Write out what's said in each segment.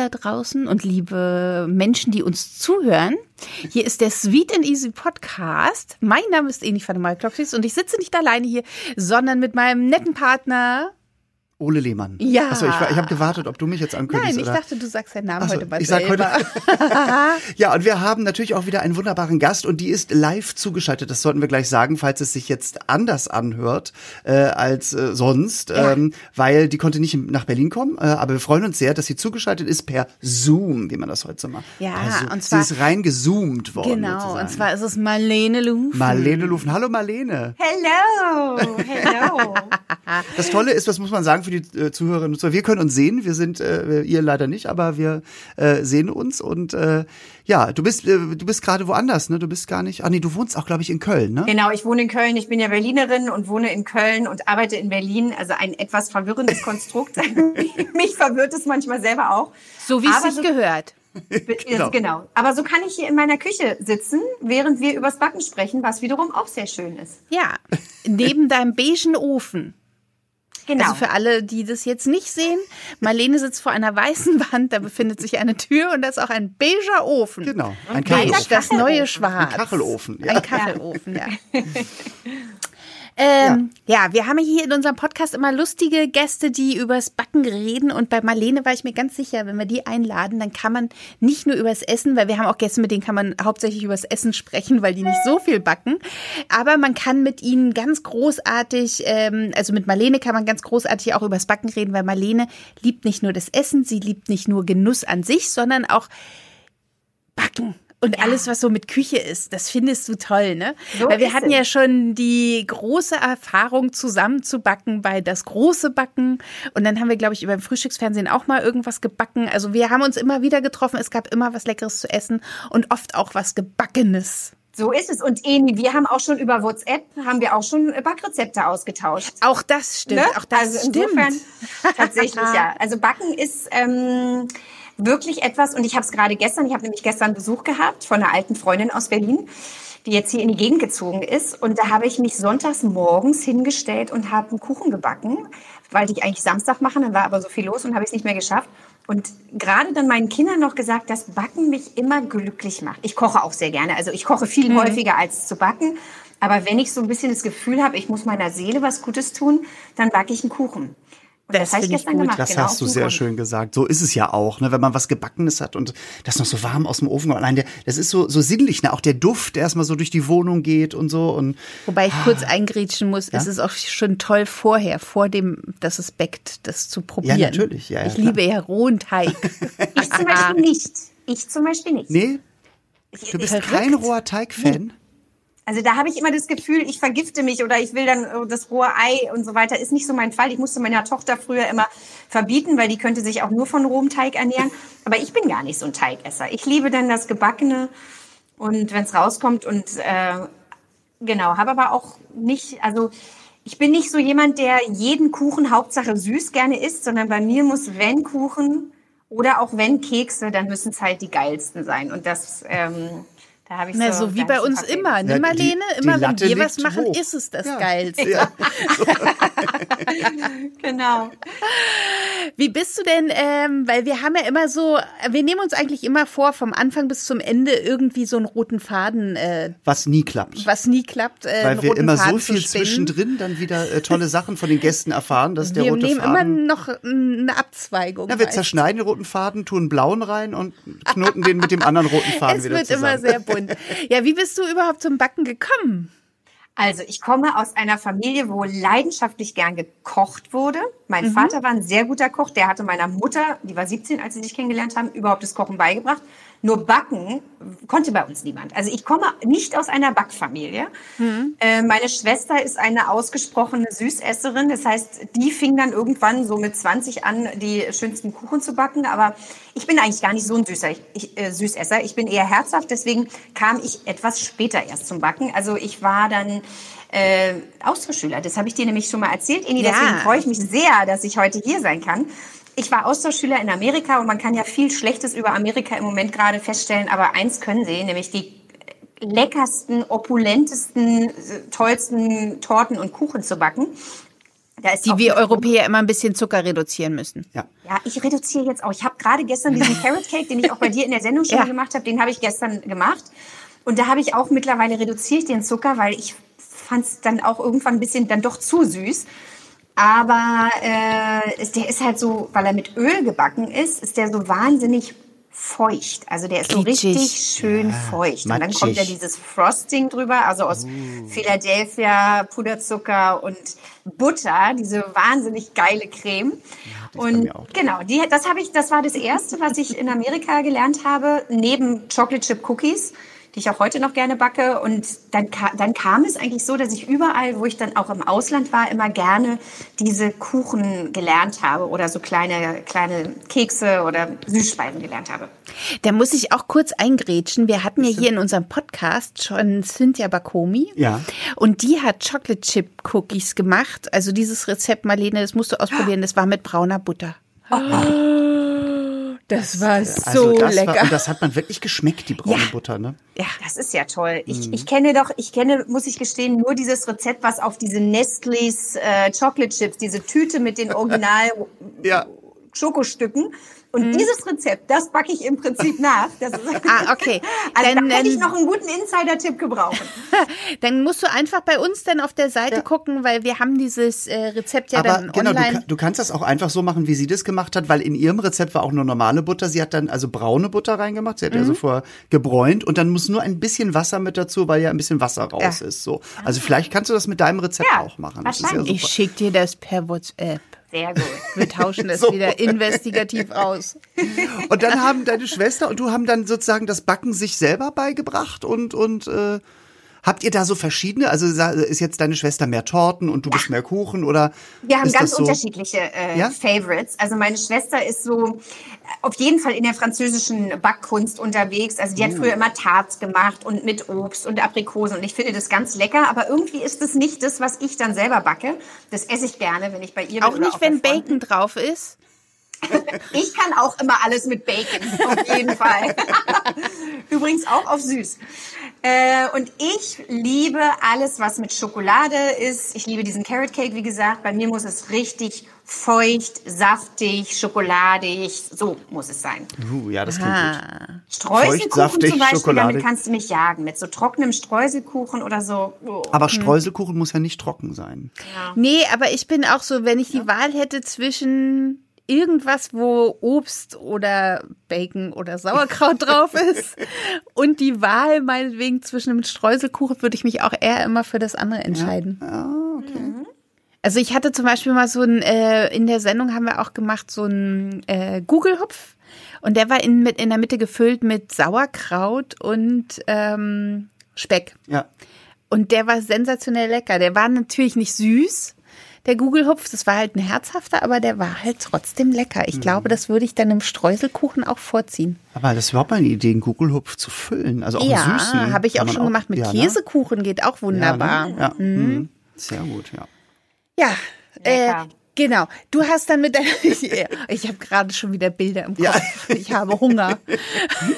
Da draußen und liebe Menschen, die uns zuhören. Hier ist der Sweet and Easy Podcast. Mein Name ist Eni van der Malklopsis und ich sitze nicht alleine hier, sondern mit meinem netten Partner Ole Lehmann. Ja. Achso, ich, ich habe gewartet, ob du mich jetzt ankündigst. Nein, ich oder? dachte, du sagst deinen Namen Ach so, heute mal ich sag selber. heute. ja, und wir haben natürlich auch wieder einen wunderbaren Gast und die ist live zugeschaltet. Das sollten wir gleich sagen, falls es sich jetzt anders anhört äh, als äh, sonst, Ja. ähm, weil die konnte nicht nach Berlin kommen. Äh, aber wir freuen uns sehr, dass sie zugeschaltet ist per Zoom, wie man das heute so macht. Ja, und zwar- sie ist reingezoomt worden. Genau, sozusagen. und zwar ist es Marlene Lufen. Marlene Lufen. Hallo Marlene. Hello, hello. Das Tolle ist, das muss man sagen für die äh, Zuhörerinnen und Zuhörer, wir können uns sehen, wir sind, äh, ihr leider nicht, aber wir äh, sehen uns und äh, ja, du bist, äh, du bist gerade woanders, ne? Du bist gar nicht, ah nee, du wohnst auch, glaube ich, in Köln, ne? genau, ich wohne in Köln. Ich bin ja Berlinerin und wohne in Köln und arbeite in Berlin. Also ein etwas verwirrendes Konstrukt. Mich verwirrt es manchmal selber auch. So wie es Aber sich so- gehört. Genau. genau. Aber so kann ich hier in meiner Küche sitzen, während wir übers Backen sprechen, was wiederum auch sehr schön ist. Ja, neben deinem beigen Ofen. Genau. Also für alle, die das jetzt nicht sehen, Marlene sitzt vor einer weißen Wand, da befindet sich eine Tür und da ist auch ein beiger Ofen. Genau, ein Beige, Kachelofen. das neue Schwarz. Ein Kachelofen, ja. Ein Kachelofen, ja. Ähm, ja. wir haben hier in unserem Podcast immer lustige Gäste, die übers Backen reden. Und bei Marlene war ich mir ganz sicher, wenn wir die einladen, dann kann man nicht nur übers Essen, weil wir haben auch Gäste, mit denen kann man hauptsächlich übers Essen sprechen, weil die nicht so viel backen. Aber man kann mit ihnen ganz großartig, ähm, also mit Marlene kann man ganz großartig auch übers Backen reden, weil Marlene liebt nicht nur das Essen, sie liebt nicht nur Genuss an sich, sondern auch Backen. Und alles, was so mit Küche ist, das findest du toll, ne? So Weil wir hatten es. ja schon die große Erfahrung, zusammen zu backen bei das große Backen. Und dann haben wir, glaube ich, über dem Frühstücksfernsehen auch mal irgendwas gebacken. Also wir haben uns immer wieder getroffen. Es gab immer was Leckeres zu essen und oft auch was Gebackenes. so ist es. Und Eni, wir haben auch schon über WhatsApp, haben wir auch schon Backrezepte ausgetauscht. Auch das stimmt. Ne? Auch das also stimmt. insofern tatsächlich ja. Also Backen ist ähm, wirklich etwas und ich habe es gerade gestern, ich habe nämlich gestern Besuch gehabt von einer alten Freundin aus Berlin, die jetzt hier in die Gegend gezogen ist und da habe ich mich sonntags morgens hingestellt und habe einen Kuchen gebacken, weil ich eigentlich Samstag machen, dann war aber so viel los und habe ich es nicht mehr geschafft. Und gerade dann meinen Kindern noch gesagt, dass Backen mich immer glücklich macht. Ich koche auch sehr gerne. Also ich koche viel Mhm. häufiger als zu backen. Aber wenn ich so ein bisschen das Gefühl habe, ich muss meiner Seele was Gutes tun, dann backe ich einen Kuchen. Und Das habe ich finde ich gestern gut. gemacht. Das genau, hast du sehr Grund. schön gesagt. So ist es ja auch, ne? wenn man was Gebackenes hat und das noch so warm aus dem Ofen kommt. Allein der, das ist so, so sinnlich, ne? auch der Duft, der erstmal so durch die Wohnung geht und so. Und Wobei ich kurz eingrätschen muss, es ist auch schon toll vorher, vor dem, dass es backt, das zu probieren. natürlich, ja, ja, ich klar. liebe ja rohen Teig. Ich zum Beispiel nicht. Ich zum Beispiel nicht. nee, du bist ich- kein roher Teig-Fan. Also da habe ich immer das Gefühl, ich vergifte mich oder ich will dann äh, das rohe Ei und so weiter. Ist nicht so mein Fall. Ich musste meiner Tochter früher immer verbieten, weil die könnte sich auch nur von rohem Teig ernähren. Aber ich bin gar nicht so ein Teigesser. Ich liebe dann das Gebackene und wenn es rauskommt und äh, genau, habe aber auch nicht, also ich bin nicht so jemand, der jeden Kuchen Hauptsache süß gerne isst, sondern bei mir muss, wenn Kuchen oder auch wenn Kekse, dann müssen es halt die geilsten sein. Und das, ähm, da habe ich Na, so so wie bei uns immer, ne Ja, die- Marlene? die Immer wenn Latte wir was machen, hoch. ist es das Ja. Geilste. Ja. Genau. Wie bist du denn, ähm, weil wir haben ja immer so, wir nehmen uns eigentlich immer vor, vom Anfang bis zum Ende irgendwie so einen roten Faden, äh, Was nie klappt. was nie klappt, äh, Weil wir immer Faden so viel zwischendrin dann wieder äh, tolle Sachen von den Gästen erfahren, dass der Wir rote nehmen immer Faden. noch eine Abzweigung. Ja, wir zerschneiden den roten Faden, tun einen blauen rein und knoten den mit dem anderen roten Faden Es wieder wird zusammen. immer sehr bunt. Ja, wie bist du überhaupt zum Backen gekommen? Also ich komme aus einer Familie, wo leidenschaftlich gern gekocht wurde. Mein Mhm. Vater war ein sehr guter Koch. Der hatte meiner Mutter, die war 17, als sie sich kennengelernt haben, überhaupt das Kochen beigebracht. Nur Backen konnte bei uns niemand. Also ich komme nicht aus einer Backfamilie. Mhm. Äh, meine Schwester ist eine ausgesprochene Süßesserin. Das heißt, die fing dann irgendwann so mit 20 an, die schönsten Kuchen zu backen. Aber ich bin eigentlich gar nicht so ein Süßer, ich, äh, Süßesser. Ich bin eher herzhaft. Deswegen kam ich etwas später erst zum Backen. Also ich war dann äh, Austauschschüler. Das habe ich dir nämlich schon mal erzählt, Eni. Ja. Deswegen freue ich mich sehr, dass ich heute hier sein kann. Ich war Austauschschüler in Amerika und man kann ja viel Schlechtes über Amerika im Moment gerade feststellen, aber eins können sie, nämlich die leckersten, opulentesten, tollsten Torten und Kuchen zu backen. Da ist Die wir Europäer immer ein bisschen Zucker reduzieren müssen. Ja. Ja, ich reduziere jetzt auch. Ich habe gerade gestern diesen Carrot Cake, den ich auch bei dir in der Sendung schon Ja. gemacht habe, den habe ich gestern gemacht. Und da habe ich auch mittlerweile reduziere ich den Zucker, weil ich fand es dann auch irgendwann ein bisschen dann doch zu süß. Aber äh, ist- der ist halt so, weil er mit Öl gebacken ist, ist der so wahnsinnig feucht. Also der ist so richtig schön feucht. Und dann kommt ja matschig. dieses Frosting drüber, also aus Philadelphia, Puderzucker und Butter, diese wahnsinnig geile Creme. bei und genau, die, das habe ich, das war das erste, was ich in Amerika gelernt habe, neben Chocolate Chip Cookies, die ich auch heute noch gerne backe. Und dann, dann kam es eigentlich so, dass ich überall, wo ich dann auch im Ausland war, immer gerne diese Kuchen gelernt habe oder so kleine, kleine Kekse oder Süßspeisen gelernt habe. Da muss ich auch kurz eingrätschen. Wir hatten ja hier in unserem Podcast schon Cynthia Bakomi. Ja. Und die hat Chocolate Chip Cookies gemacht. Also dieses Rezept, Marlene, das musst du ausprobieren. Das war mit brauner Butter. Das war so Also das lecker. War, und das hat man wirklich geschmeckt, die braune Ja. Butter, ne? ja. Das ist ja toll. Ich, Mhm. ich kenne doch, ich kenne, muss ich gestehen, nur dieses Rezept, was auf diese Nestle's äh, Chocolate Chips, diese Tüte mit den Original Ja. Schokostücken. Und dieses Rezept, das backe ich im Prinzip nach. Das ist, Mhm. Ah, okay. Also Dann, da hätte ich noch einen guten Insider-Tipp gebrauchen. Dann musst du einfach bei uns dann auf der Seite gucken, weil wir haben dieses äh, Rezept ja Aber dann genau, du, online. ka- du kannst das auch einfach so machen, wie sie das gemacht hat, weil in ihrem Rezept war auch nur normale Butter. Sie hat dann also braune Butter reingemacht. Sie hat Mhm. also vorher gebräunt und dann muss nur ein bisschen Wasser mit dazu, weil ja ein bisschen Wasser raus Ja. ist. So. Also vielleicht kannst du das mit deinem Rezept Ja, auch machen. Ist ja wahrscheinlich. ich super. schick dir das per WhatsApp. Sehr gut. Wir tauschen das So. wieder investigativ aus. Und dann haben deine Schwester und du haben dann sozusagen das Backen sich selber beigebracht und und äh, habt ihr da so verschiedene? Also ist jetzt deine Schwester mehr Torten und du bist mehr Kuchen oder? Wir haben ganz so? unterschiedliche äh, Ja? Favorites. Also meine Schwester ist so auf jeden Fall in der französischen Backkunst unterwegs. Also die hat Uh. früher immer Tarts gemacht und mit Obst und Aprikosen und ich finde das ganz lecker. Aber irgendwie ist es nicht das, was ich dann selber backe. Das esse ich gerne, wenn ich bei ihr bin. Auch nicht, wenn. Bacon drauf ist. Ich kann auch immer alles mit Bacon, auf jeden Fall. Übrigens auch auf süß. Äh, und ich liebe alles, was mit Schokolade ist. Ich liebe diesen Carrot Cake, wie gesagt. Bei mir muss es richtig feucht, saftig, schokoladig. So muss es sein. Uh, ja, das klingt gut. Ah. Streuselkuchen saftig, zum Beispiel, schokoladig. damit kannst du mich jagen. Mit so trockenem Streuselkuchen oder so. Oh. Aber Streuselkuchen muss ja nicht trocken sein. Nee, aber ich bin auch so, wenn ich die Wahl hätte zwischen irgendwas, wo Obst oder Bacon oder Sauerkraut drauf ist und die Wahl meinetwegen zwischen einem Streuselkuchen, würde ich mich auch eher immer für das andere entscheiden. Also ich hatte zum Beispiel mal so ein, äh, in der Sendung haben wir auch gemacht, so ein äh, Google-Hupf. Und der war in, mit, in der Mitte gefüllt mit Sauerkraut und ähm, Speck. Ja. Und der war sensationell lecker. Der war natürlich nicht süß, der Gugelhupf. Das war halt ein herzhafter, aber der war halt trotzdem lecker. Ich glaube, das würde ich dann im Streuselkuchen auch vorziehen. Aber das ist überhaupt mal eine Idee, einen Gugelhupf zu füllen. Also auch ja, süßen. habe ich auch schon gemacht. Mit ja, ne? Käsekuchen geht auch Ja, wunderbar. ne? ja. mhm. Sehr gut, ja. Ja, äh. Genau. Du hast dann mit deiner. ich habe gerade schon wieder Bilder im Kopf. Ja. Ich habe Hunger.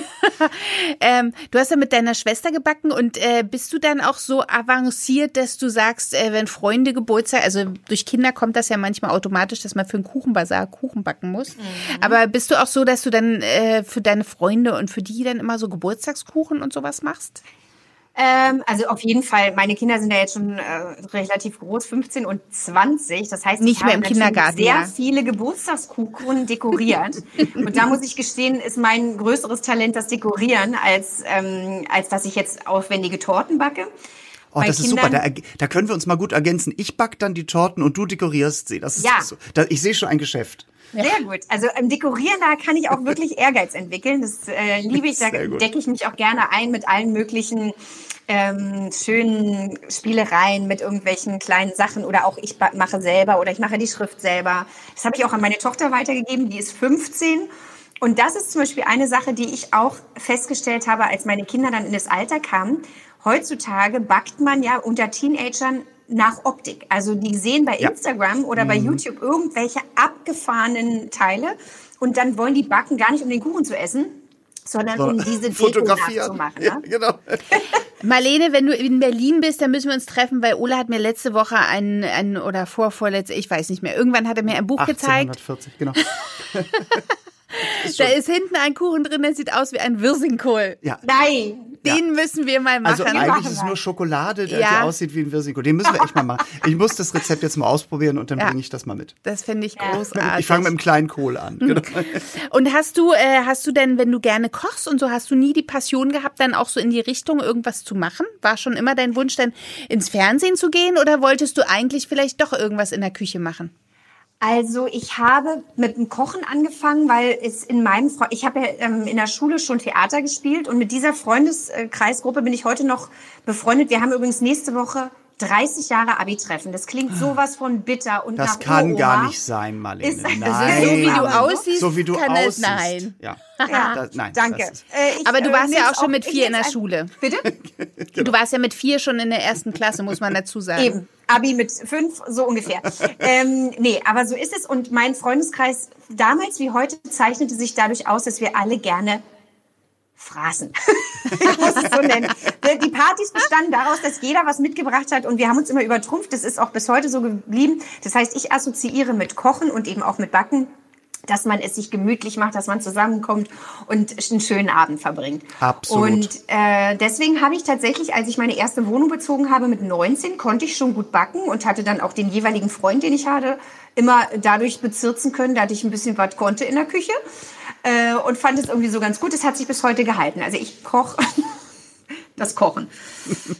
ähm, du hast dann mit deiner Schwester gebacken und äh, bist du dann auch so avanciert, dass du sagst, äh, wenn Freunde Geburtstag, also durch Kinder kommt das ja manchmal automatisch, dass man für einen Kuchenbazar Kuchen backen muss. Aber bist du auch so, dass du dann äh, für deine Freunde und für die dann immer so Geburtstagskuchen und sowas machst? Ähm, also auf jeden Fall, meine Kinder sind ja jetzt schon äh, relativ groß, 15 und 20. Das heißt, Nicht ich mehr habe im Kindergarten, sehr ja. viele Geburtstagskuchen dekoriert. und da muss ich gestehen, ist mein größeres Talent das Dekorieren, als, ähm, als dass ich jetzt aufwendige Torten backe. Oh, Bei das ist super. Kindern- Da, da können wir uns mal gut ergänzen. Ich back dann die Torten und du dekorierst sie. Das ist Ja. so. Da, ich sehe schon ein Geschäft. Sehr gut. Also im Dekorieren, da kann ich auch wirklich Ehrgeiz entwickeln. Das äh, liebe ich. Da decke ich mich auch gerne ein mit allen möglichen ähm, schönen Spielereien, mit irgendwelchen kleinen Sachen. Oder auch ich mache selber oder ich mache die Schrift selber. Das habe ich auch an meine Tochter weitergegeben. Die ist 15. Und das ist zum Beispiel eine Sache, die ich auch festgestellt habe, als meine Kinder dann in das Alter kamen. Heutzutage backt man ja unter Teenagern nach Optik. Also die sehen bei Ja. Instagram oder bei YouTube irgendwelche abgefahrenen Teile und dann wollen die backen gar nicht, um den Kuchen zu essen, sondern um diese Deko nachzumachen. Ne? Ja, genau. Marlene, wenn du in Berlin bist, dann müssen wir uns treffen, weil Ola hat mir letzte Woche ein, ein oder vorvorletzte, ich weiß nicht mehr, irgendwann hat er mir ein Buch gezeigt. 1840, genau. Da ist hinten ein Kuchen drin, der sieht aus wie ein Wirsingkohl. Ja. Nein. Den müssen wir mal machen. Also eigentlich machen ist es nur Schokolade, die, Ja. die aussieht wie ein Wirsingkohl. Den müssen wir echt mal machen. Ich muss das Rezept jetzt mal ausprobieren und dann Ja. bringe ich das mal mit. das finde ich großartig. Ich fange mit dem kleinen Kohl an. Hm. Genau. Und hast du, äh, hast du denn, wenn du gerne kochst und so, hast du nie die Passion gehabt, dann auch so in die Richtung irgendwas zu machen? War schon immer dein Wunsch, dann ins Fernsehen zu gehen oder wolltest du eigentlich vielleicht doch irgendwas in der Küche machen? Also ich habe mit dem Kochen angefangen, weil es in meinem Fre ich habe ja ähm, in der Schule schon Theater gespielt und mit dieser Freundeskreisgruppe bin ich heute noch befreundet. Wir haben übrigens nächste Woche 30 Jahre Abi-Treffen. Das klingt sowas von bitter und Das nach kann Uroma. gar nicht sein, Marlene. Ist- nein. so, wie du aussiehst, So wie du kann es- aussiehst. nein. Ja. Ja, Das- nein, danke. Äh, ich, Aber du äh, warst ja auch schon mit vier in der Schule. Bitte? Du warst ja mit vier schon in der ersten Klasse, muss man dazu sagen. Eben. Abi mit fünf, so ungefähr. ähm, nee, aber so ist es. Und mein Freundeskreis damals wie heute zeichnete sich dadurch aus, dass wir alle gerne fraßen. ich muss es so nennen. Die Partys bestanden daraus, dass jeder was mitgebracht hat und wir haben uns immer übertrumpft. Das ist auch bis heute so geblieben. Das heißt, ich assoziiere mit Kochen und eben auch mit Backen dass man es sich gemütlich macht, dass man zusammenkommt und einen schönen Abend verbringt. Absolut. Und äh, deswegen habe ich tatsächlich, als ich meine erste Wohnung bezogen habe mit 19, konnte ich schon gut backen und hatte dann auch den jeweiligen Freund, den ich hatte, immer dadurch bezirzen können, dass ich ein bisschen was konnte in der Küche äh, und fand es irgendwie so ganz gut. Es hat sich bis heute gehalten. Also ich koche das Kochen.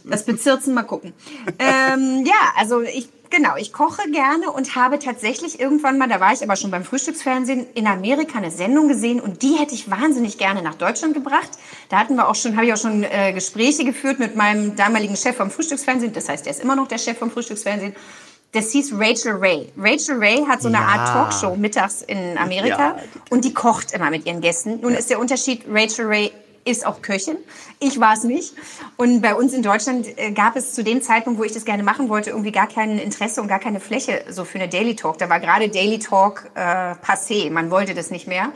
Das Bezirzen, mal gucken. Ähm, ja, also ich, genau, ich koche gerne und habe tatsächlich irgendwann mal, da war ich aber schon beim Frühstücksfernsehen, in Amerika eine Sendung gesehen und die hätte ich wahnsinnig gerne nach Deutschland gebracht. Da hatten wir auch schon, habe ich auch schon äh, Gespräche geführt mit meinem damaligen Chef vom Frühstücksfernsehen. Das heißt, er ist immer noch der Chef vom Frühstücksfernsehen. Das hieß Rachel Ray. Rachel Ray hat so eine Ja. Art Talkshow mittags in Amerika Ja. und die kocht immer mit ihren Gästen. Nun ist der Unterschied, Rachel Ray ist auch Köchin. Ich war es nicht. Und bei uns in Deutschland äh, gab es zu dem Zeitpunkt, wo ich das gerne machen wollte, irgendwie gar kein Interesse und gar keine Fläche so für eine Daily Talk. Da war gerade Daily Talk äh, passé. Man wollte das nicht mehr.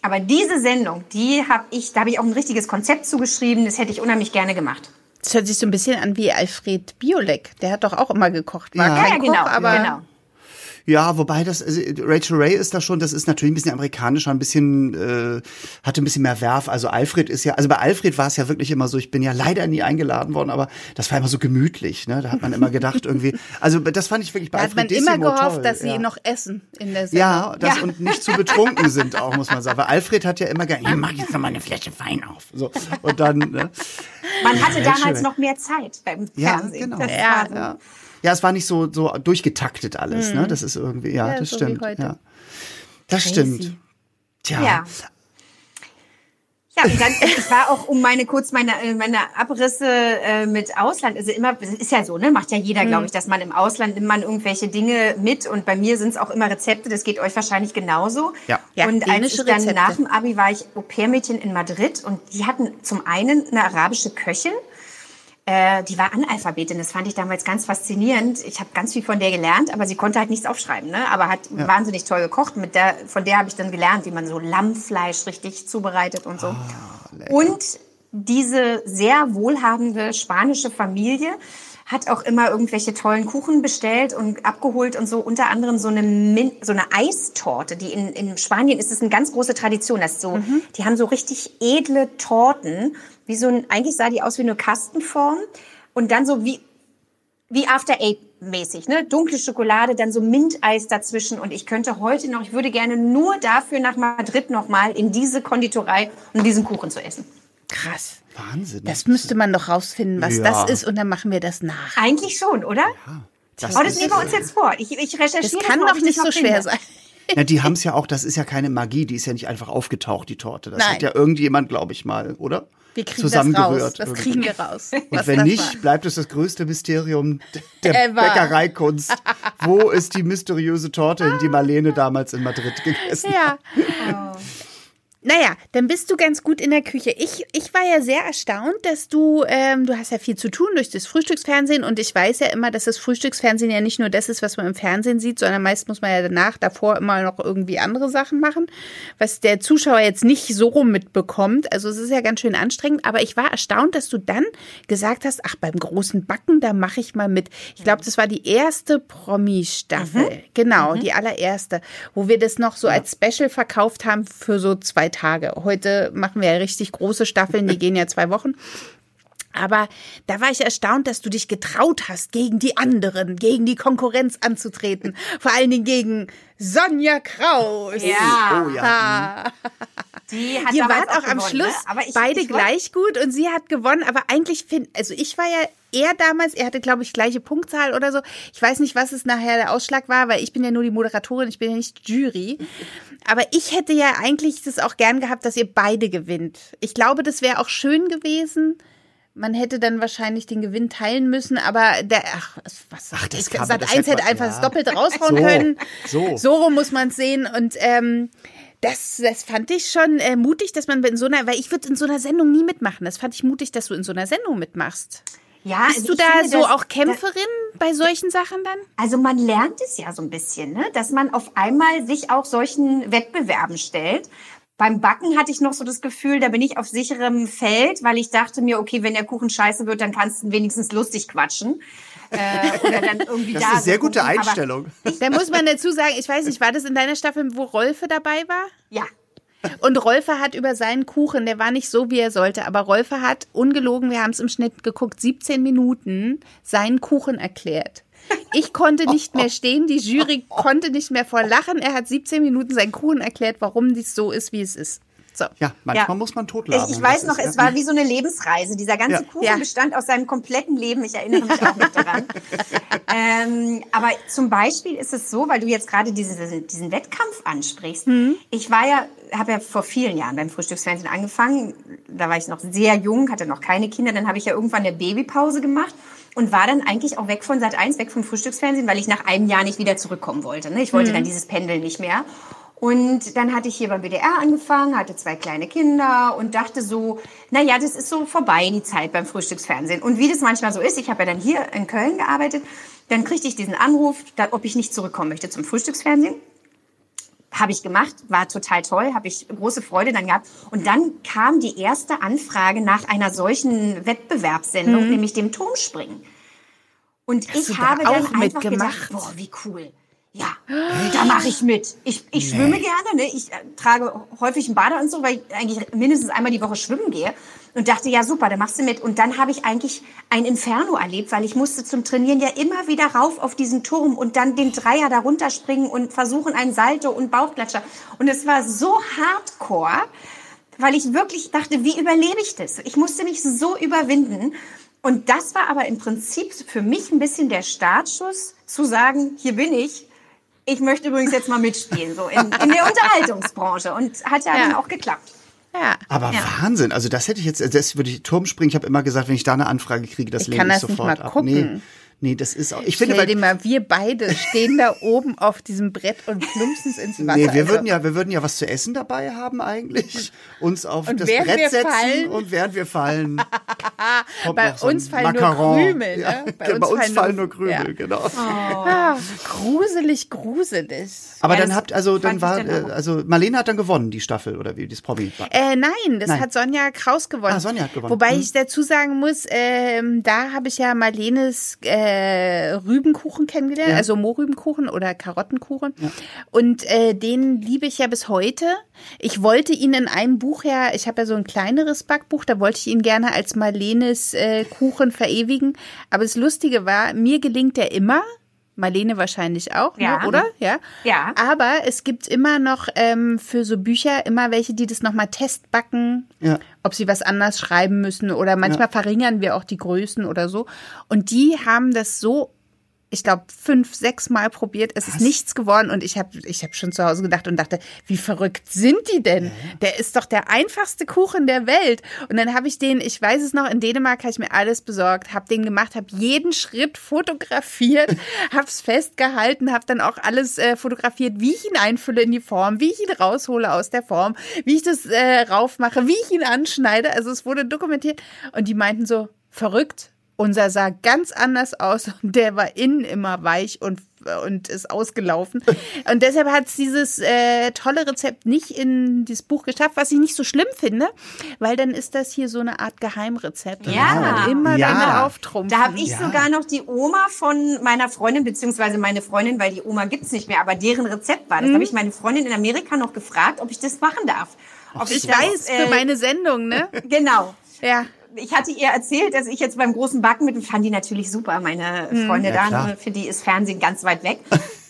Aber diese Sendung, die habe ich, da habe ich auch ein richtiges Konzept zugeschrieben. Das hätte ich unheimlich gerne gemacht. Das hört sich so ein bisschen an wie Alfred Biolek. Der hat doch auch immer gekocht. War Ja. kein ja, Koch, genau, aber genau. Ja, wobei das, also Rachel Ray ist da schon, das ist natürlich ein bisschen amerikanischer, ein bisschen, äh, hatte ein bisschen mehr Werf. Also Alfred ist ja, also bei Alfred war es ja wirklich immer so, ich bin ja leider nie eingeladen worden, aber das war immer so gemütlich, ne? Da hat man immer gedacht, irgendwie, also das fand ich wirklich bei da hat man Alfred immer gehofft, toll, dass sie ja. noch essen in der Sendung. Ja, das Ja. und nicht zu betrunken sind auch, muss man sagen. Weil Alfred hat ja immer gesagt, ich mach jetzt noch mal eine Flasche Wein auf. So. Und dann, ne? Man hatte Ja, damals schön. noch mehr Zeit beim Ja, Fernsehen. genau. Das Ja, war so. Ja. es war nicht so, so durchgetaktet alles, ne? Das ist irgendwie, ja, Mhm. Ja, das so stimmt. Ja. Das Crazy. stimmt. Tja. Ja. Ja, und dann, es war auch um meine kurz meine, äh, meine Abrisse äh, mit Ausland. Also immer, es ist ja so, ne? Macht ja jeder, Mhm. glaube ich, dass man im Ausland nimmt man irgendwelche Dinge mit. Und bei mir sind es auch immer Rezepte. Das geht euch wahrscheinlich genauso. Ja. Ja, und als ich dann Rezepte. nach dem Abi war ich Au-pair-Mädchen in Madrid und die hatten zum einen eine arabische Köchin. Äh, die war Analphabetin, das fand ich damals ganz faszinierend. Ich habe ganz viel von der gelernt, aber sie konnte halt nichts aufschreiben, ne? aber hat wahnsinnig toll gekocht. Mit der, von der habe ich dann gelernt, wie man so Lammfleisch richtig zubereitet und so. Ah, und diese sehr wohlhabende spanische Familie hat auch immer irgendwelche tollen Kuchen bestellt und abgeholt und so. Unter anderem so eine, Min so eine Eistorte, die in, in Spanien ist es eine ganz große Tradition. Das ist so, Die haben so richtig edle Torten, wie so ein, eigentlich sah die aus wie eine Kastenform und dann so wie, wie After Eight mäßig, ne? Dunkle Schokolade, dann so Minteis dazwischen und ich könnte heute noch, ich würde gerne nur dafür nach Madrid nochmal in diese Konditorei, um diesen Kuchen zu essen. Krass. Wahnsinn. Das müsste man doch rausfinden, was Ja. das ist und dann machen wir das nach. Eigentlich schon, oder? das Oh, das nehmen wir uns jetzt vor. Ich, ich recherchiere Das das kann mal, ob doch ich nicht das so schwer finde. sein. Ja, die haben es ja auch, das ist ja keine Magie, die ist ja nicht einfach aufgetaucht, die Torte. Das Nein. hat ja irgendjemand, glaube ich mal, oder? Wir kriegen das raus. Zusammengerührt. Das kriegen wir raus. Und wenn nicht, war. bleibt es das größte Mysterium der Ever. Bäckereikunst. Wo ist die mysteriöse Torte, die Marlene damals in Madrid gegessen hat? Ja. Naja, dann bist du ganz gut in der Küche. Ich, ich war ja sehr erstaunt, dass du, ähm, du hast ja viel zu tun durch das Frühstücksfernsehen und ich weiß ja immer, dass das Frühstücksfernsehen ja nicht nur das ist, was man im Fernsehen sieht, sondern meist muss man ja danach, davor immer noch irgendwie andere Sachen machen, was der Zuschauer jetzt nicht so rum mitbekommt. Also es ist ja ganz schön anstrengend, aber ich war erstaunt, dass du dann gesagt hast, ach, beim großen Backen, da mache ich mal mit. Ich glaube, das war die erste Promi-Staffel. Mhm. Genau, mhm. die allererste, wo wir das noch so ja. als Special verkauft haben für so zwei Tage. Heute machen wir ja richtig große Staffeln, die gehen ja zwei Wochen. Aber da war ich erstaunt, dass du dich getraut hast, gegen die anderen, gegen die Konkurrenz anzutreten. Vor allen Dingen gegen Sonja Kraus. Ja. Oh, ja. Die hat Ihr wart auch, auch am Schluss ne? ich, beide ich gleich gut und sie hat gewonnen. Aber eigentlich finde, also ich war ja er damals, er hatte, glaube ich, gleiche Punktzahl oder so. Ich weiß nicht, was es nachher der Ausschlag war, weil ich bin ja nur die Moderatorin, ich bin ja nicht Jury. Aber ich hätte ja eigentlich das auch gern gehabt, dass ihr beide gewinnt. Ich glaube, das wäre auch schön gewesen. Man hätte dann wahrscheinlich den Gewinn teilen müssen, aber der, ach, was ach, das kann Sat 1 hätte einfach ja. das Doppelte raushauen so, können. So. so rum muss man es sehen. Und ähm, das, das fand ich schon äh, mutig, dass man in so einer, weil ich würde in so einer Sendung nie mitmachen. Das fand ich mutig, dass du in so einer Sendung mitmachst. Ja, Bist also du da finde, so dass, auch Kämpferin dass, bei solchen Sachen dann? Also man lernt es ja so ein bisschen, ne? dass man auf einmal sich auch solchen Wettbewerben stellt. Beim Backen hatte ich noch so das Gefühl, da bin ich auf sicherem Feld, weil ich dachte mir, okay, wenn der Kuchen scheiße wird, dann kannst du wenigstens lustig quatschen. Äh, oder dann irgendwie das da. Das ist eine sehr so gute gucken. Einstellung. Da muss man dazu sagen, ich weiß nicht, war das in deiner Staffel, wo Rolfe dabei war? Ja. Und Rolfe hat über seinen Kuchen, der war nicht so, wie er sollte, aber Rolfe hat, ungelogen, wir haben es im Schnitt geguckt, 17 Minuten seinen Kuchen erklärt. Ich konnte nicht mehr stehen, die Jury konnte nicht mehr vor Lachen. Er hat 17 Minuten seinen Kuchen erklärt, warum dies so ist, wie es ist. So. Ja, manchmal ja. muss man totladen. Ich, ich weiß noch, ist, es ja. war wie so eine Lebensreise. Dieser ganze ja. Kuchen bestand aus seinem kompletten Leben. Ich erinnere mich auch noch daran. ähm, aber zum Beispiel ist es so, weil du jetzt gerade diese, diesen Wettkampf ansprichst. Mhm. Ich war ja, habe ja vor vielen Jahren beim Frühstücksfernsehen angefangen. Da war ich noch sehr jung, hatte noch keine Kinder. Dann habe ich ja irgendwann eine Babypause gemacht und war dann eigentlich auch weg von Sat 1, weg vom Frühstücksfernsehen, weil ich nach einem Jahr nicht wieder zurückkommen wollte. Ne? Ich wollte mhm. dann dieses Pendeln nicht mehr. Und dann hatte ich hier beim BDR angefangen, hatte zwei kleine Kinder und dachte so, na ja, das ist so vorbei, die Zeit beim Frühstücksfernsehen. Und wie das manchmal so ist, ich habe ja dann hier in Köln gearbeitet, dann kriegte ich diesen Anruf, ob ich nicht zurückkommen möchte zum Frühstücksfernsehen. Habe ich gemacht, war total toll, habe ich große Freude dann gehabt. Und dann kam die erste Anfrage nach einer solchen Wettbewerbssendung, mhm. nämlich dem Turmspringen. Und Hast ich habe da dann einfach gedacht, boah, wie cool. Ja, da mache ich mit. Ich, ich schwimme gerne, ne? Ich äh, trage häufig einen Badeanzug, weil ich eigentlich mindestens einmal die Woche schwimmen gehe. Und dachte, ja super, da machst du mit. Und dann habe ich eigentlich ein Inferno erlebt, weil ich musste zum Trainieren ja immer wieder rauf auf diesen Turm und dann den Dreier da runterspringen und versuchen einen Salto und Bauchklatscher. Und es war so hardcore, weil ich wirklich dachte, wie überlebe ich das? Ich musste mich so überwinden. Und das war aber im Prinzip für mich ein bisschen der Startschuss, zu sagen, hier bin ich, ich möchte übrigens jetzt mal mitspielen, so in, in der Unterhaltungsbranche. Und hat ja, ja. dann auch geklappt. Ja. Aber ja. Wahnsinn, also das hätte ich jetzt, das würde ich Turm springen. Ich habe immer gesagt, wenn ich da eine Anfrage kriege, das ich lehne ich sofort ab. Gucken. Nee. Nee, das ist auch. Ich Stell finde, dir mal, wir beide stehen da oben auf diesem Brett und plumpsen ins Wasser. Nee, wir würden ja, wir würden ja was zu essen dabei haben eigentlich. Uns auf und das Brett setzen fallen, und während wir fallen. bei uns fallen Macaron. nur Krümel. Ne? Ja, bei, uns, bei uns fallen, fallen nur Krümel, ja. genau. Oh. Ah, gruselig, gruselig. Aber ja, dann habt also dann war äh, also Marlene hat dann gewonnen die Staffel oder wie das Promi war. Äh, nein, das nein. hat Sonja Kraus gewonnen. Ah, Sonja hat gewonnen. Wobei hm. ich dazu sagen muss, äh, da habe ich ja Marlenes äh, äh, Rübenkuchen kennengelernt, ja. also Mohrrübenkuchen oder Karottenkuchen. Ja. Und äh, den liebe ich ja bis heute. Ich wollte ihn in einem Buch ja, ich habe ja so ein kleineres Backbuch, da wollte ich ihn gerne als Marlenes äh, Kuchen verewigen. Aber das Lustige war, mir gelingt er immer. Marlene wahrscheinlich auch, ne, ja. Ne, oder? Ja. Ja. Aber es gibt immer noch ähm, für so Bücher immer welche, die das nochmal testbacken, ja. ob sie was anders schreiben müssen oder manchmal ja. verringern wir auch die Größen oder so. Und die haben das so ich glaube, fünf, sechs Mal probiert. Es ist nichts geworden und ich habe ich hab schon zu Hause gedacht und dachte, wie verrückt sind die denn? Der ist doch der einfachste Kuchen der Welt. Und dann habe ich den, ich weiß es noch, in Dänemark habe ich mir alles besorgt, habe den gemacht, habe jeden Schritt fotografiert, habe es festgehalten, habe dann auch alles äh, fotografiert, wie ich ihn einfülle in die Form, wie ich ihn raushole aus der Form, wie ich das äh, raufmache, wie ich ihn anschneide. Also es wurde dokumentiert und die meinten so, verrückt, unser sah ganz anders aus und der war innen immer weich und, und ist ausgelaufen. Und deshalb hat es dieses äh, tolle Rezept nicht in dieses Buch geschafft, was ich nicht so schlimm finde, weil dann ist das hier so eine Art Geheimrezept. Und Ja. man immer Ja. damit auftrumpfen. Da habe ich Ja. sogar noch die Oma von meiner Freundin, beziehungsweise meine Freundin, weil die Oma gibt's nicht mehr, aber deren Rezept war das. Da habe ich meine Freundin in Amerika noch gefragt, ob ich das machen darf. Ob ich das, weiß, für äh, meine Sendung, ne? Genau. Ja. Ich hatte ihr erzählt, dass ich jetzt beim großen Backen mit, fand die natürlich super, meine Freunde Ja, da, für die ist Fernsehen ganz weit weg.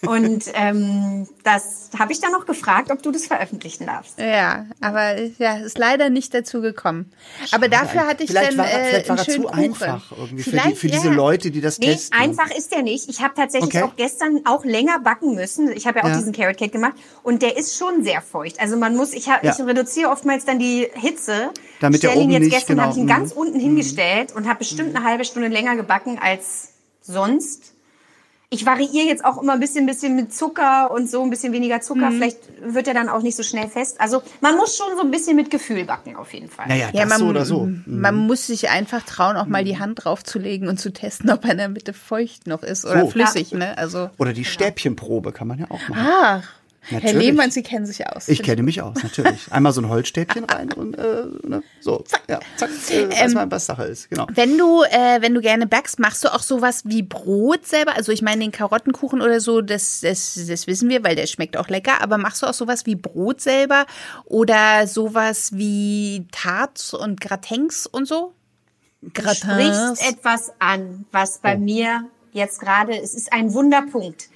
Und ähm, das habe ich dann noch gefragt, ob du das veröffentlichen darfst. Ja, aber ja, ist leider nicht dazu gekommen. Aber dafür hatte ich vielleicht dann war, äh, vielleicht war er zu Kuchen. einfach irgendwie für, die, Vielleicht, für diese ja. Leute, die das Nee, testen. einfach ist der nicht. Ich habe tatsächlich Okay. auch gestern auch länger backen müssen. Ich habe ja auch Ja. diesen Carrot Cake gemacht und der ist schon sehr feucht. Also man muss, ich, hab, Ja. ich reduziere oftmals dann die Hitze. Damit der Stell ihn oben jetzt nicht, gestern genau, habe ich ihn mhm. ganz unten hingestellt und habe bestimmt eine halbe Stunde länger gebacken als sonst. Ich variiere jetzt auch immer ein bisschen, bisschen mit Zucker und so, ein bisschen weniger Mhm. Zucker. Vielleicht wird er dann auch nicht so schnell fest. Also man muss schon so ein bisschen mit Gefühl backen auf jeden Fall. Naja, Ja, das man, so oder so. Mhm. man muss sich einfach trauen, auch mal die Hand draufzulegen und zu testen, ob er in der Mitte feucht noch ist oder So. flüssig, ne? Also, Oder die Stäbchenprobe kann man ja auch machen. ach, Herr Natürlich. Lehmann, Sie kennen sich aus. Ich kenne mich aus, natürlich. Einmal so ein Holzstäbchen rein und äh, ne, so, ja, zack, äh, Ähm, weiß man, was Sache ist. Genau. Wenn du, äh, wenn du gerne backst, machst du auch sowas wie Brot selber? Also ich meine, den Karottenkuchen oder so, das, das, das wissen wir, weil der schmeckt auch lecker. Aber machst du auch sowas wie Brot selber oder sowas wie Tarts und Gratins und so? Du sprichst etwas an, was bei Oh. mir jetzt gerade, es ist ein Wunderpunkt.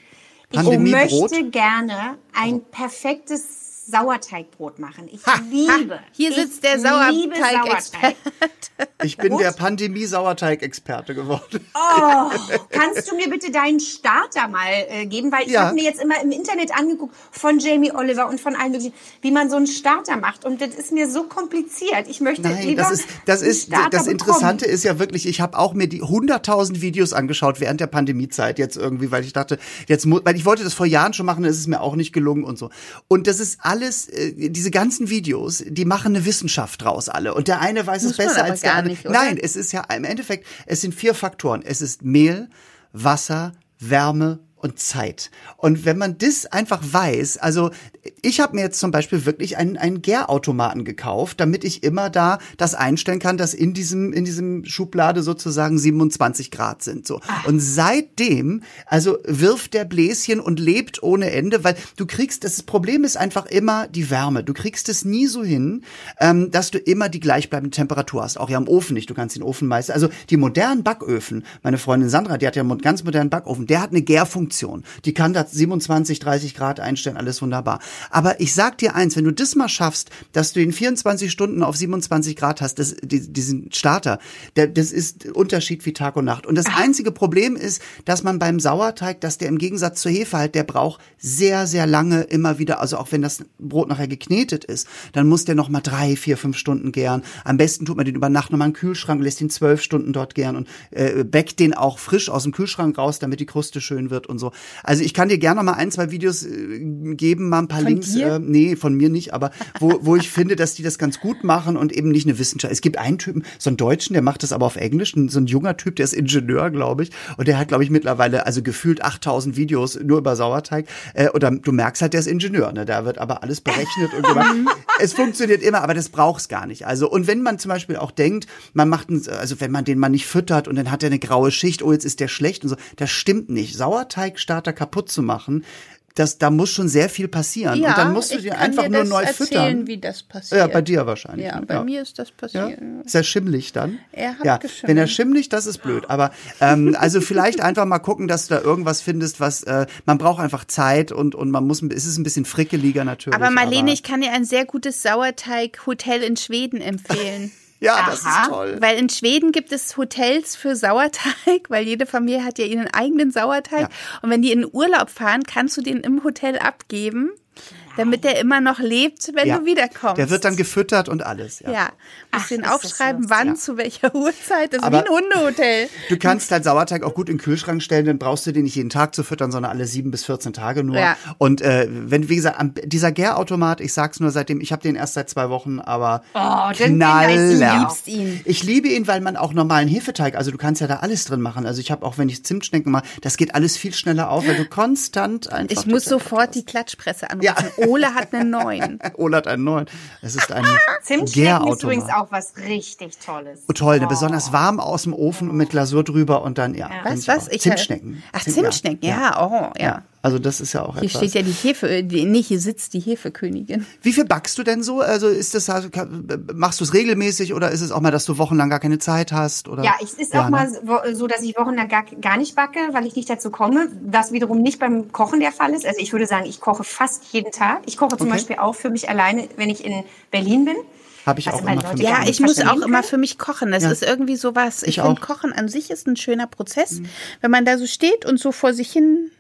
Ich möchte gerne ein perfektes Sauerteigbrot machen. Ich Ha, liebe. ha, hier ich sitzt der Sauerteig-Experte. Ich bin Gut. der Pandemie-Sauerteig-Experte geworden. Oh, kannst du mir bitte deinen Starter mal äh, geben? Weil ich Ja. habe mir jetzt immer im Internet angeguckt von Jamie Oliver und von allen möglichen, wie man so einen Starter macht. Und das ist mir so kompliziert. Ich möchte Nein, lieber das ist, das ist, das Interessante bekommen. ist ja wirklich, ich habe auch mir die 100.000 Videos angeschaut während der Pandemiezeit jetzt irgendwie, weil ich dachte, jetzt muss, weil ich wollte das vor Jahren schon machen, ist mir auch nicht gelungen und so. Und das ist alles, äh, diese ganzen Videos, die machen eine Wissenschaft draus alle. Und der eine weiß es Muss man besser als der andere. nicht? Nein, es ist ja im Endeffekt, es sind vier Faktoren. Es ist Mehl, Wasser, Wärme und Zeit. Und wenn man das einfach weiß, also ich habe mir jetzt zum Beispiel wirklich einen, einen Gärautomaten gekauft, damit ich immer da das einstellen kann, dass in diesem, in diesem Schublade sozusagen 27 Grad sind. So. Und seitdem, also wirft der Bläschen und lebt ohne Ende, weil du kriegst, das Problem ist einfach immer die Wärme. Du kriegst es nie so hin, ähm, dass du immer die gleichbleibende Temperatur hast. Auch ja im Ofen nicht. Du kannst den Ofen meist, also die modernen Backöfen, meine Freundin Sandra, die hat ja einen ganz modernen Backofen, der hat eine Gärfunktion. Die kann da 27, 30 Grad einstellen, alles wunderbar. Aber ich sag dir eins, wenn du das mal schaffst, dass du in 24 Stunden auf 27 Grad hast, das, die, diesen Starter, das ist Unterschied wie Tag und Nacht. Und das einzige Problem ist, dass man beim Sauerteig, dass der im Gegensatz zur Hefe halt, der braucht sehr, sehr lange immer wieder, also auch wenn das Brot nachher geknetet ist, dann muss der noch mal drei, vier, fünf Stunden gären. Am besten tut man den über Nacht noch mal in den Kühlschrank, lässt ihn zwölf Stunden dort gären und äh, backt den auch frisch aus dem Kühlschrank raus, damit die Kruste schön wird und so. Also ich kann dir gerne noch mal ein, zwei Videos äh, geben, mal ein paar Von Links. dir? Äh, nee, von mir nicht, aber wo, wo ich finde, dass die das ganz gut machen und eben nicht eine Wissenschaft. Es gibt einen Typen, so einen Deutschen, der macht das aber auf Englisch, so ein junger Typ, der ist Ingenieur, glaube ich, und der hat, glaube ich, mittlerweile also gefühlt 8000 Videos nur über Sauerteig. Äh, oder du merkst halt, der ist Ingenieur, ne? Da wird aber alles berechnet und gemacht. es funktioniert immer, aber das braucht's gar nicht. Also und wenn man zum Beispiel auch denkt, man macht, einen, also wenn man den mal nicht füttert und dann hat er eine graue Schicht, oh jetzt ist der schlecht und so, das stimmt nicht. Sauerteigstarter kaputt zu machen, das, da muss schon sehr viel passieren. und dann musst du dir einfach dir nur neu erzählen, füttern. wie das passiert. Ja, bei dir wahrscheinlich. Ja, ne? bei mir ist das Ja? passiert. Ist er schimmlig dann? Er hat ja. geschimmelt. Wenn er schimmlig, das ist blöd. Aber ähm, also vielleicht einfach mal gucken, dass du da irgendwas findest, was äh, man braucht einfach Zeit und und man muss es ist ein bisschen frickeliger natürlich. Aber Marlene, ich kann dir ein sehr gutes Sauerteig-Hotel in Schweden empfehlen. Ja, das Aha. ist toll. Weil in Schweden gibt es Hotels für Sauerteig, weil jede Familie hat ja ihren eigenen Sauerteig. Ja. Und wenn die in Urlaub fahren, kannst du den im Hotel abgeben, damit der immer noch lebt, wenn Ja. du wiederkommst. Der wird dann gefüttert und alles. Ja. ja, musst Ach, den aufschreiben, wann, Ja. zu welcher Uhrzeit. Das ist Aber- wie ein Hundehotel. Du kannst halt Sauerteig auch gut in den Kühlschrank stellen, dann brauchst du den nicht jeden Tag zu füttern, sondern alle sieben bis 14 Tage nur. Ja. Und äh, wenn, wie gesagt, dieser Gärautomat, ich sag's nur seitdem, ich habe den erst seit zwei Wochen, aber Oh, knaller. ihn. Ich liebe ihn, weil man auch normalen Hefeteig, also du kannst ja da alles drin machen. Also ich habe auch, wenn ich Zimtschnecken mache, das geht alles viel schneller auf, weil du konstant einfach. Ich muss sofort die Klatschpresse anrufen. Ja. Ole hat einen neuen. Ola hat einen neuen. Es ist ein Zimtschnecken ist übrigens auch was richtig Tolles. Oh, toll, ne, besonders warm aus dem Ofen und mit Glasur drüber und dann, ja. find Was, ich was? auch. Ich, Zimtschnecken. Ach, Zimt- Zimtschnecken, ja, oh, ja. Also das ist ja auch Hier etwas. steht ja die Hefe, die, nee, hier sitzt die Hefekönigin. Wie viel backst du denn so? Also ist das, also, machst du es regelmäßig oder ist es auch mal, dass du wochenlang gar keine Zeit hast? Oder? Ja, es ist Ja, auch ne? mal so- dass ich wochenlang gar, gar nicht backe, weil ich nicht dazu komme, was wiederum nicht beim Kochen der Fall ist. Also ich würde sagen, ich koche fast jeden Tag. Ich koche zum Okay. Beispiel auch für mich alleine, wenn ich in Berlin bin. Habe ich Was auch immer Leute für mich. gar Ja, ich muss auch immer für mich kochen. Das Ja. ist irgendwie sowas. Ich, Ich finde. Mhm. Kochen an sich ist ein schöner Prozess. Wenn man da so steht und so vor sich hin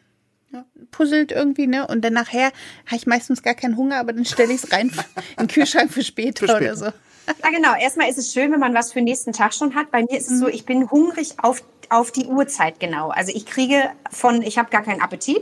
puzzelt irgendwie, ne? Und dann nachher habe ich meistens gar keinen Hunger, aber dann stelle ich es rein in den Kühlschrank für später, Für später. oder so. Ja, genau. Erstmal ist es schön, wenn man was für den nächsten Tag schon hat. Bei mir ist es so, ich bin hungrig auf, auf die Uhrzeit genau. Also ich kriege von, ich habe gar keinen Appetit,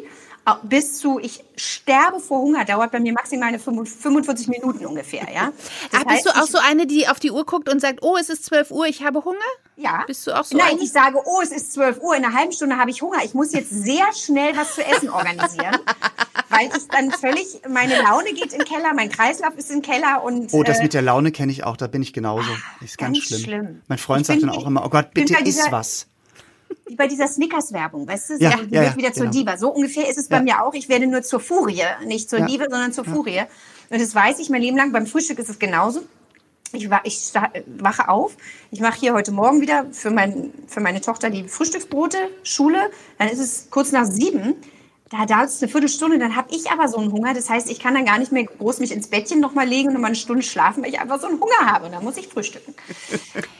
bis zu, ich sterbe vor Hunger, dauert bei mir maximal eine 45 Minuten ungefähr, ja. Das Ach, bist du heißt, auch ich- so eine, die auf die Uhr guckt und sagt, oh, es ist 12 Uhr, ich habe Hunger? Ja. Bist du auch so Nein, eine? ich sage, oh, es ist 12 Uhr, in einer halben Stunde habe ich Hunger. Ich muss jetzt sehr schnell was zu essen organisieren, weil ich dann völlig, meine Laune geht in den Keller, mein Kreislauf ist im Keller und Oh, das äh, mit der Laune kenne ich auch, da bin ich genauso. Ist ganz, ganz schlimm. schlimm. Mein Freund Ich sagt dann auch immer, oh Gott, bitte iss was. Bei dieser Snickers-Werbung, weißt du? Sie ja, wird ja, wieder zur genau. Diva. So ungefähr ist es bei mir auch. Ich werde nur zur Furie, nicht zur. Diva, sondern zur Furie. Und das weiß ich mein Leben lang. Beim Frühstück ist es genauso. Ich, ich wache auf. Ich mache hier heute Morgen wieder für, mein, für meine Tochter die Frühstücksbrote, Schule. Dann ist es kurz nach sieben. Da dauert es eine Viertelstunde, dann habe ich aber so einen Hunger. Das heißt, ich kann dann gar nicht mehr groß mich ins Bettchen nochmal legen und nochmal eine Stunde schlafen, weil ich einfach so einen Hunger habe. Und dann muss ich frühstücken.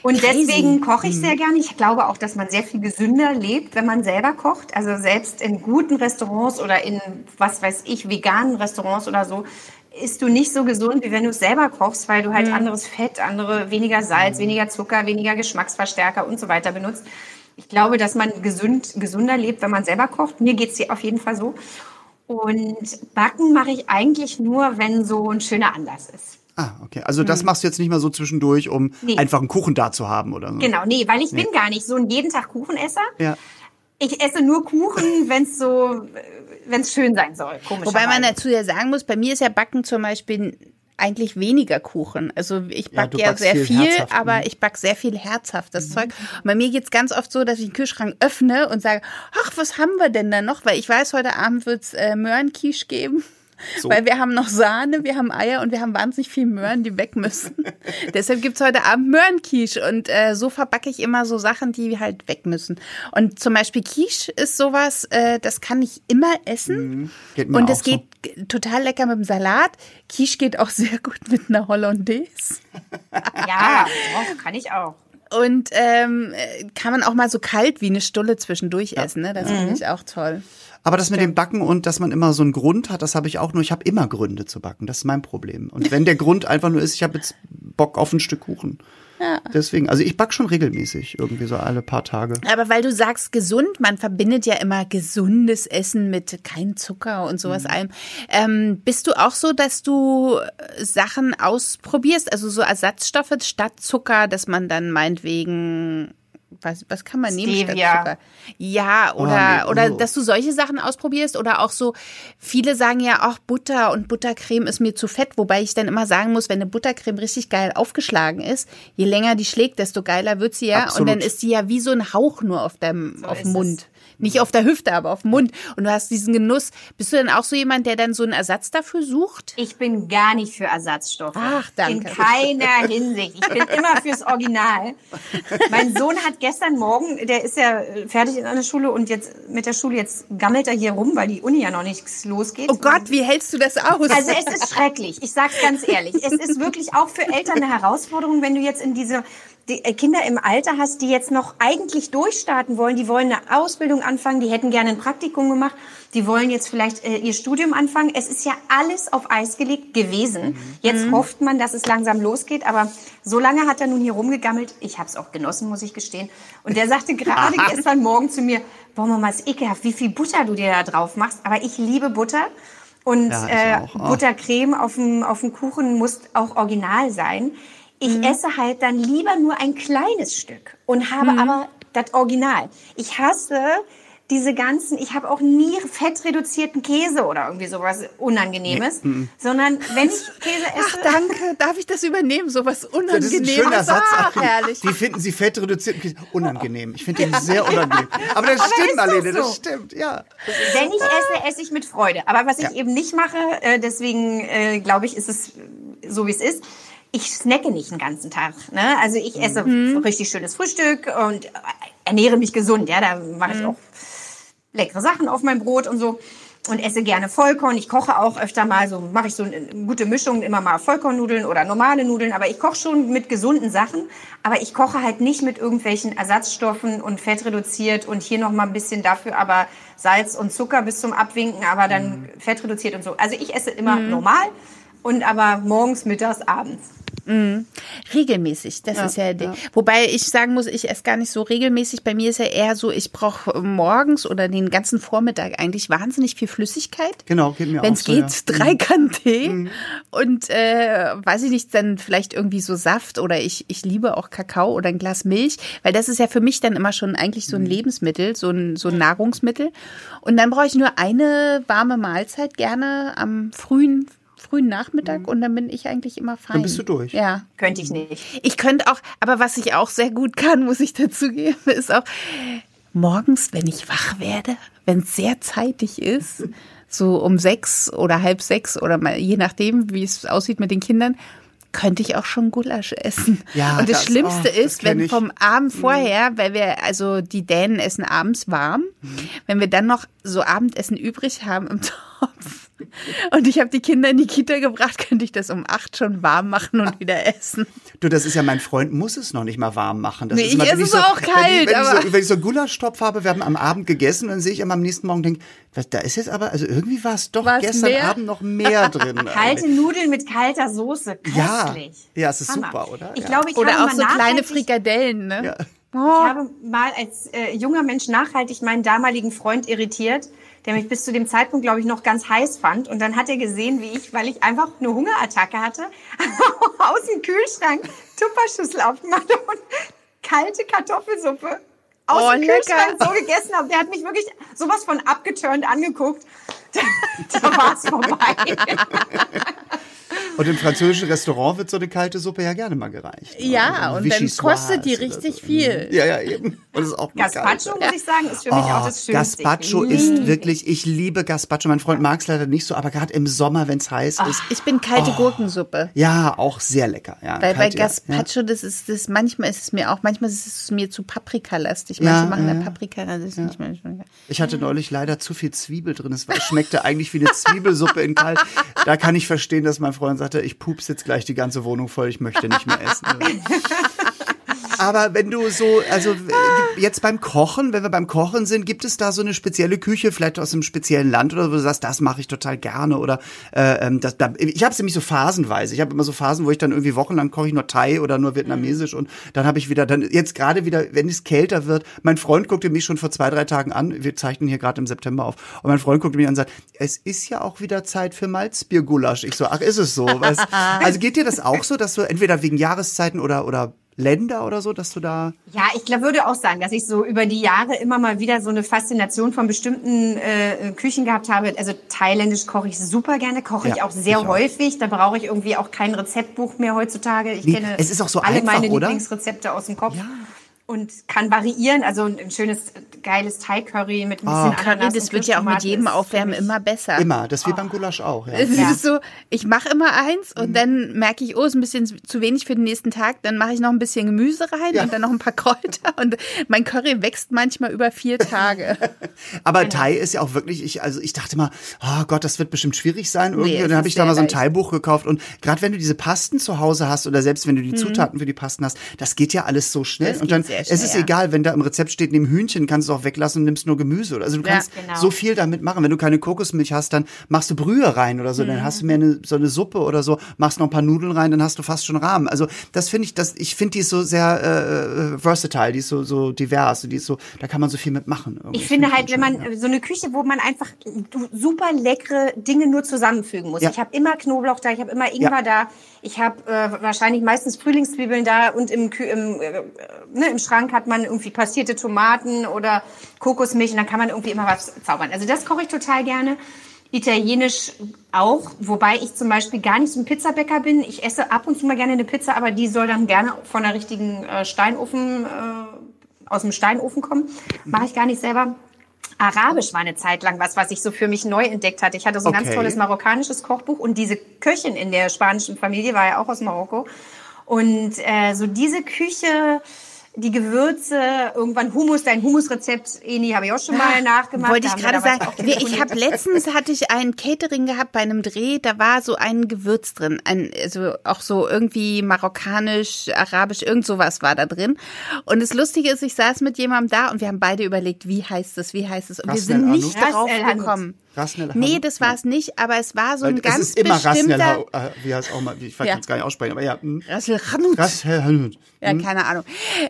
Und deswegen koche ich sehr gerne. Ich glaube auch, dass man sehr viel gesünder lebt, wenn man selber kocht. Also selbst in guten Restaurants oder in, was weiß ich, veganen Restaurants oder so, isst du nicht so gesund, wie wenn du es selber kochst, weil du halt anderes Fett, andere, weniger Salz, weniger Zucker, weniger Geschmacksverstärker und so weiter benutzt. Ich glaube, dass man gesund, gesünder lebt, wenn man selber kocht. Mir geht's hier auf jeden Fall so. Und Backen mache ich eigentlich nur, wenn so ein schöner Anlass ist. Ah, okay. Also das machst du jetzt nicht mal so zwischendurch, um. Nee. einfach einen Kuchen da zu haben oder so. Genau, nee, weil ich bin gar nicht so ein jeden Tag Kuchenesser. Ja. Ich esse nur Kuchen, wenn es so, wenn es schön sein soll. Komisch. Wobei man dazu ja sagen muss, bei mir ist ja Backen zum Beispiel eigentlich weniger Kuchen. Also ich Ja, backe ja, backst sehr viel viel, aber mhm. ich backe sehr viel herzhaftes Zeug. Und bei mir geht's ganz oft so, dass ich den Kühlschrank öffne und sage, ach, was haben wir denn da noch? Weil ich weiß, heute Abend wird's äh, Möhrenquiche geben. So. Weil wir haben noch Sahne, wir haben Eier und wir haben wahnsinnig viel Möhren, die weg müssen. Deshalb gibt's heute Abend Möhrenquiche und äh, so verbacke ich immer so Sachen, die halt weg müssen. Und zum Beispiel Quiche ist sowas, äh, das kann ich immer essen. Geht mir Und es so. geht g- total lecker mit dem Salat. Quiche geht auch sehr gut mit einer Hollandaise. Ja, doch, kann ich auch. Und ähm, äh, kann man auch mal so kalt wie eine Stulle zwischendurch essen. Ne? Das Mhm. finde ich auch toll. Aber das mit dem Backen und dass man immer so einen Grund hat, das habe ich auch nur. Ich habe immer Gründe zu backen. Das ist mein Problem. Und wenn der Grund einfach nur ist, ich habe jetzt Bock auf ein Stück Kuchen. Ja. Deswegen, also ich back schon regelmäßig, irgendwie so alle paar Tage. Aber weil du sagst gesund, man verbindet ja immer gesundes Essen mit kein Zucker und sowas allem. Ähm, bist du auch so, dass du äh, Sachen ausprobierst, also so Ersatzstoffe statt Zucker, dass man dann meinetwegen was, was kann man nehmen statt Stevia. Zucker? Ja, oder, nee, oder oh. dass du solche Sachen ausprobierst oder auch so, viele sagen ja auch Butter und Buttercreme ist mir zu fett, wobei ich dann immer sagen muss, wenn eine Buttercreme richtig geil aufgeschlagen ist, je länger die schlägt, desto geiler wird sie ja. Und Absolut. dann ist sie ja wie so ein Hauch nur auf deinem, So auf dem es. Nicht auf der Hüfte, aber auf dem Mund. Und du hast diesen Genuss. Bist du denn auch so jemand, der dann so einen Ersatz dafür sucht? Ich bin gar nicht für Ersatzstoffe. Ach, danke. In keiner Hinsicht. Ich bin immer fürs Original. Mein Sohn hat gestern gestern Morgen, der ist ja äh, fertig in einer Schule und jetzt mit der Schule, jetzt gammelt er hier rum, weil die Uni ja noch nichts losgeht. Oh Gott, wie hältst du das aus? Also es ist schrecklich. Ich sag's ganz ehrlich. Es ist wirklich auch für Eltern eine Herausforderung, wenn du jetzt in diese die äh, Kinder im Alter hast, die jetzt noch eigentlich durchstarten wollen, die wollen eine Ausbildung anfangen, die hätten gerne ein Praktikum gemacht, die wollen jetzt vielleicht äh, ihr Studium anfangen. Es ist ja alles auf Eis gelegt gewesen. Jetzt hofft man, dass es langsam losgeht, aber so lange hat er nun hier rumgegammelt. Ich habe es auch genossen, muss ich gestehen. Und der sagte gerade gestern Morgen zu mir, boah Mama, ist ekelhaft, wie viel Butter du dir da drauf machst. Aber ich liebe Butter. Und Ja, äh. Oh. Buttercreme auf dem, auf dem Kuchen muss auch original sein. Ich Mhm. esse halt dann lieber nur ein kleines Stück und habe Mhm. aber das Original. Ich hasse diese ganzen, ich habe auch nie fettreduzierten Käse oder irgendwie sowas Unangenehmes, sondern wenn ich Käse Ach, esse, danke. Darf ich das übernehmen? So was Das ist ein Unangenehmes. schöner Satz. Ach, herrlich. Wie finden Sie fett reduziert? Unangenehm. Ich finde den sehr unangenehm. Aber das Aber stimmt, Marlene, so. das stimmt, ja. wenn ich esse, esse ich mit Freude. Aber was ich Ja. eben nicht mache, äh, deswegen äh, glaube ich, ist es so, wie es ist. Ich snacke nicht den ganzen Tag. Ne? Also ich esse richtig schönes Frühstück und äh, ernähre mich gesund. Ja, da mache ich auch leckere Sachen auf mein Brot und so und esse gerne Vollkorn. Ich koche auch öfter mal so, mache ich so eine gute Mischung, immer mal Vollkornnudeln oder normale Nudeln, aber ich koche schon mit gesunden Sachen, aber ich koche halt nicht mit irgendwelchen Ersatzstoffen und Fett reduziert und hier noch mal ein bisschen dafür aber Salz und Zucker bis zum Abwinken, aber dann Fett reduziert und so. Also ich esse immer normal und aber morgens, mittags, abends. Regelmäßig, das ist ja, die- Wobei ich sagen muss, ich esse gar nicht so regelmäßig. Bei mir ist ja eher so, ich brauche morgens oder den ganzen Vormittag eigentlich wahnsinnig viel Flüssigkeit. Genau, geht mir Wenn auch es so, geht, ja. Mhm. drei Kannen Tee und äh, weiß ich nicht, dann vielleicht irgendwie so Saft oder ich, ich liebe auch Kakao oder ein Glas Milch, weil das ist ja für mich dann immer schon eigentlich Mhm. so ein Lebensmittel, so ein, so ein Nahrungsmittel. Und dann brauche ich nur eine warme Mahlzeit, gerne am frühen frühen Nachmittag und dann bin ich eigentlich immer fein. Mhm. Dann bist du durch. Ja. Könnte ich nicht. Ich könnte auch, aber was ich auch sehr gut kann, muss ich dazugeben, ist auch morgens, wenn ich wach werde, wenn es sehr zeitig ist, so um sechs oder halb sechs oder mal, je nachdem, wie es aussieht mit den Kindern, könnte ich auch schon Gulasch essen. Ja, Und das, das- Schlimmste oh, das ist, kenn wenn ich. vom Abend vorher, weil wir, also die Dänen essen abends warm, wenn wir dann noch so Abendessen übrig haben im Topf und ich habe die Kinder in die Kita gebracht, könnte ich das um acht schon warm machen und wieder essen. Du, das ist ja, mein Freund muss es noch nicht mal warm machen. Das Nee, ist ich immer, wenn esse es so, auch wenn ich, kalt, wenn, aber- ich so, wenn ich so einen Gulaschtopf habe, wir haben am Abend gegessen, dann sehe ich immer am nächsten Morgen und denke, was, da ist jetzt aber, also irgendwie war es doch War es gestern mehr? Abend noch mehr drin. Kalte Nudeln mit kalter Soße, Ja, köstlich. ja, es ist Hammer. super, oder? Ich Ja. glaube, ich Oder habe auch mal so kleine Frikadellen, ne? Ja. Ich habe mal als äh, junger Mensch nachhaltig meinen damaligen Freund irritiert, der mich bis zu dem Zeitpunkt, glaube ich, noch ganz heiß fand. Und dann hat er gesehen, wie ich, weil ich einfach eine Hungerattacke hatte, aus dem Kühlschrank Tupperschüssel aufgemacht und kalte Kartoffelsuppe aus Oh, dem Kühlschrank lecker. so gegessen habe. Der hat mich wirklich sowas von abgeturnt angeguckt. Da, da war es vorbei. Und im französischen Restaurant wird so eine kalte Suppe ja gerne mal gereicht. ne? Ja, So und dann kostet die richtig so. viel. Ja, ja, eben. Und das ist auch Gazpacho, geil. muss ich sagen, ist für mich auch Oh, das Schönste. Gazpacho Ich ist wirklich, ich liebe Gazpacho. Mein Freund mag es leider nicht so, aber gerade im Sommer, wenn es heiß ist, Ich bin kalte Gurkensuppe. ja, auch sehr lecker. Ja, Weil bei kalt, ja, das ist das, manchmal ist es mir auch, manchmal ist es mir zu paprikalastig. Ja, Manche machen ja, da ja. Paprika, das ist nicht mehr schon. Ich hatte neulich leider zu viel Zwiebel drin. Es schmeckte eigentlich wie eine Zwiebelsuppe in kalt. Da kann ich verstehen, dass mein Freund sagte, ich pups jetzt gleich die ganze Wohnung voll, ich möchte nicht mehr essen. Aber wenn du so, also jetzt beim Kochen, wenn wir beim Kochen sind, gibt es da so eine spezielle Küche, vielleicht aus einem speziellen Land oder wo du sagst, das mache ich total gerne oder äh, ähm, das, da, ich habe es nämlich so phasenweise. Ich habe immer so Phasen, wo ich dann irgendwie wochenlang koche ich nur Thai oder nur vietnamesisch und dann habe ich wieder, dann jetzt gerade wieder, wenn es kälter wird, mein Freund guckte mich schon vor zwei, drei Tagen an, wir zeichnen hier gerade im September auf und mein Freund guckte mich an und sagt, es ist ja auch wieder Zeit für Malzbiergulasch. Ich so, ach ist es so? Was? Also geht dir das auch so, dass du entweder wegen Jahreszeiten oder, oder Länder oder so, dass du da Ja, ich glaub, würde auch sagen, dass ich so über die Jahre immer mal wieder so eine Faszination von bestimmten äh, Küchen gehabt habe. Also thailändisch koche ich super gerne, koche ich Ja, auch sehr ich auch. häufig. Da brauche ich irgendwie auch kein Rezeptbuch mehr heutzutage. Ich Nee, kenne es ist auch so alle einfach, meine oder? Lieblingsrezepte aus dem Kopf. Und kann variieren. Also ein schönes geiles Thai-Curry mit ein Ah. bisschen Curry, Ananas das und wird ja auch mit jedem Aufwärmen immer besser. Immer, das ist wie beim Gulasch auch. Ja. Es Ja. ist so, ich mache immer eins und dann merke ich, oh, ist ein bisschen zu wenig für den nächsten Tag. Dann mache ich noch ein bisschen Gemüse rein Ja. und dann noch ein paar Kräuter. Und mein Curry wächst manchmal über vier Tage. Aber Genau. Thai ist ja auch wirklich, ich, also ich dachte mal, oh Gott, das wird bestimmt schwierig sein irgendwie. Nee, und dann habe ich da mal so ein. Thai-Buch gekauft. Und gerade wenn du diese Pasten zu Hause hast oder selbst wenn du die Mhm. Zutaten für die Pasten hast, das geht ja alles so schnell. Das und dann, sehr es ist ja. egal, wenn da im Rezept steht, neben Hühnchen kannst du auch weglassen und nimmst nur Gemüse. Also du Ja, kannst genau. so viel damit machen. Wenn du keine Kokosmilch hast, dann machst du Brühe rein oder so. Mhm. Dann hast du mehr eine, so eine Suppe oder so, machst noch ein paar Nudeln rein, dann hast du fast schon Rahmen. Also das finde ich, das, ich finde die ist so sehr äh, versatile, die ist so, so divers, die ist so, da kann man so viel mitmachen. irgendwie. Ich finde halt, wenn man so eine Küche, wo man einfach super leckere Dinge nur zusammenfügen muss. Ja. Ich habe immer Knoblauch da, ich habe immer Ingwer da, ich habe äh, wahrscheinlich meistens Frühlingszwiebeln da und im, Kü im, äh, ne, im Schrank hat man irgendwie passierte Tomaten oder Kokosmilch und dann kann man irgendwie immer was zaubern. Also das koche ich total gerne. Italienisch auch, wobei ich zum Beispiel gar nicht so ein Pizzabäcker bin. Ich esse ab und zu mal gerne eine Pizza, aber die soll dann gerne von der richtigen äh, Steinofen, äh, aus dem Steinofen kommen. Mache ich gar nicht selber. Arabisch war eine Zeit lang was, was ich so für mich neu entdeckt hatte. Ich hatte so ein ganz Okay. tolles marokkanisches Kochbuch und diese Köchin in der spanischen Familie war ja auch aus Marokko. Und äh, so diese Küche, die Gewürze, irgendwann Hummus, dein Hummusrezept, Eni, habe ich auch schon mal nachgemacht. Wollte ich wir gerade sagen. Wir- Ich habe letztens hatte ich ein Catering gehabt bei einem Dreh, da war so ein Gewürz drin, ein also auch so irgendwie marokkanisch, arabisch, irgend sowas war da drin. Und das Lustige ist, ich saß mit jemandem da und wir haben beide überlegt, wie heißt es, wie heißt es und wir Ras sind el nicht Hanout. gekommen. Ras el Nee, das war es nicht, aber es war so ein es ganz ist immer bestimmter Rasnel, äh, wie heißt auch mal, ich kann Ja. es gar nicht aussprechen, aber ja. hm. Rasel Hanout. Rasnel. Ja, keine Ahnung.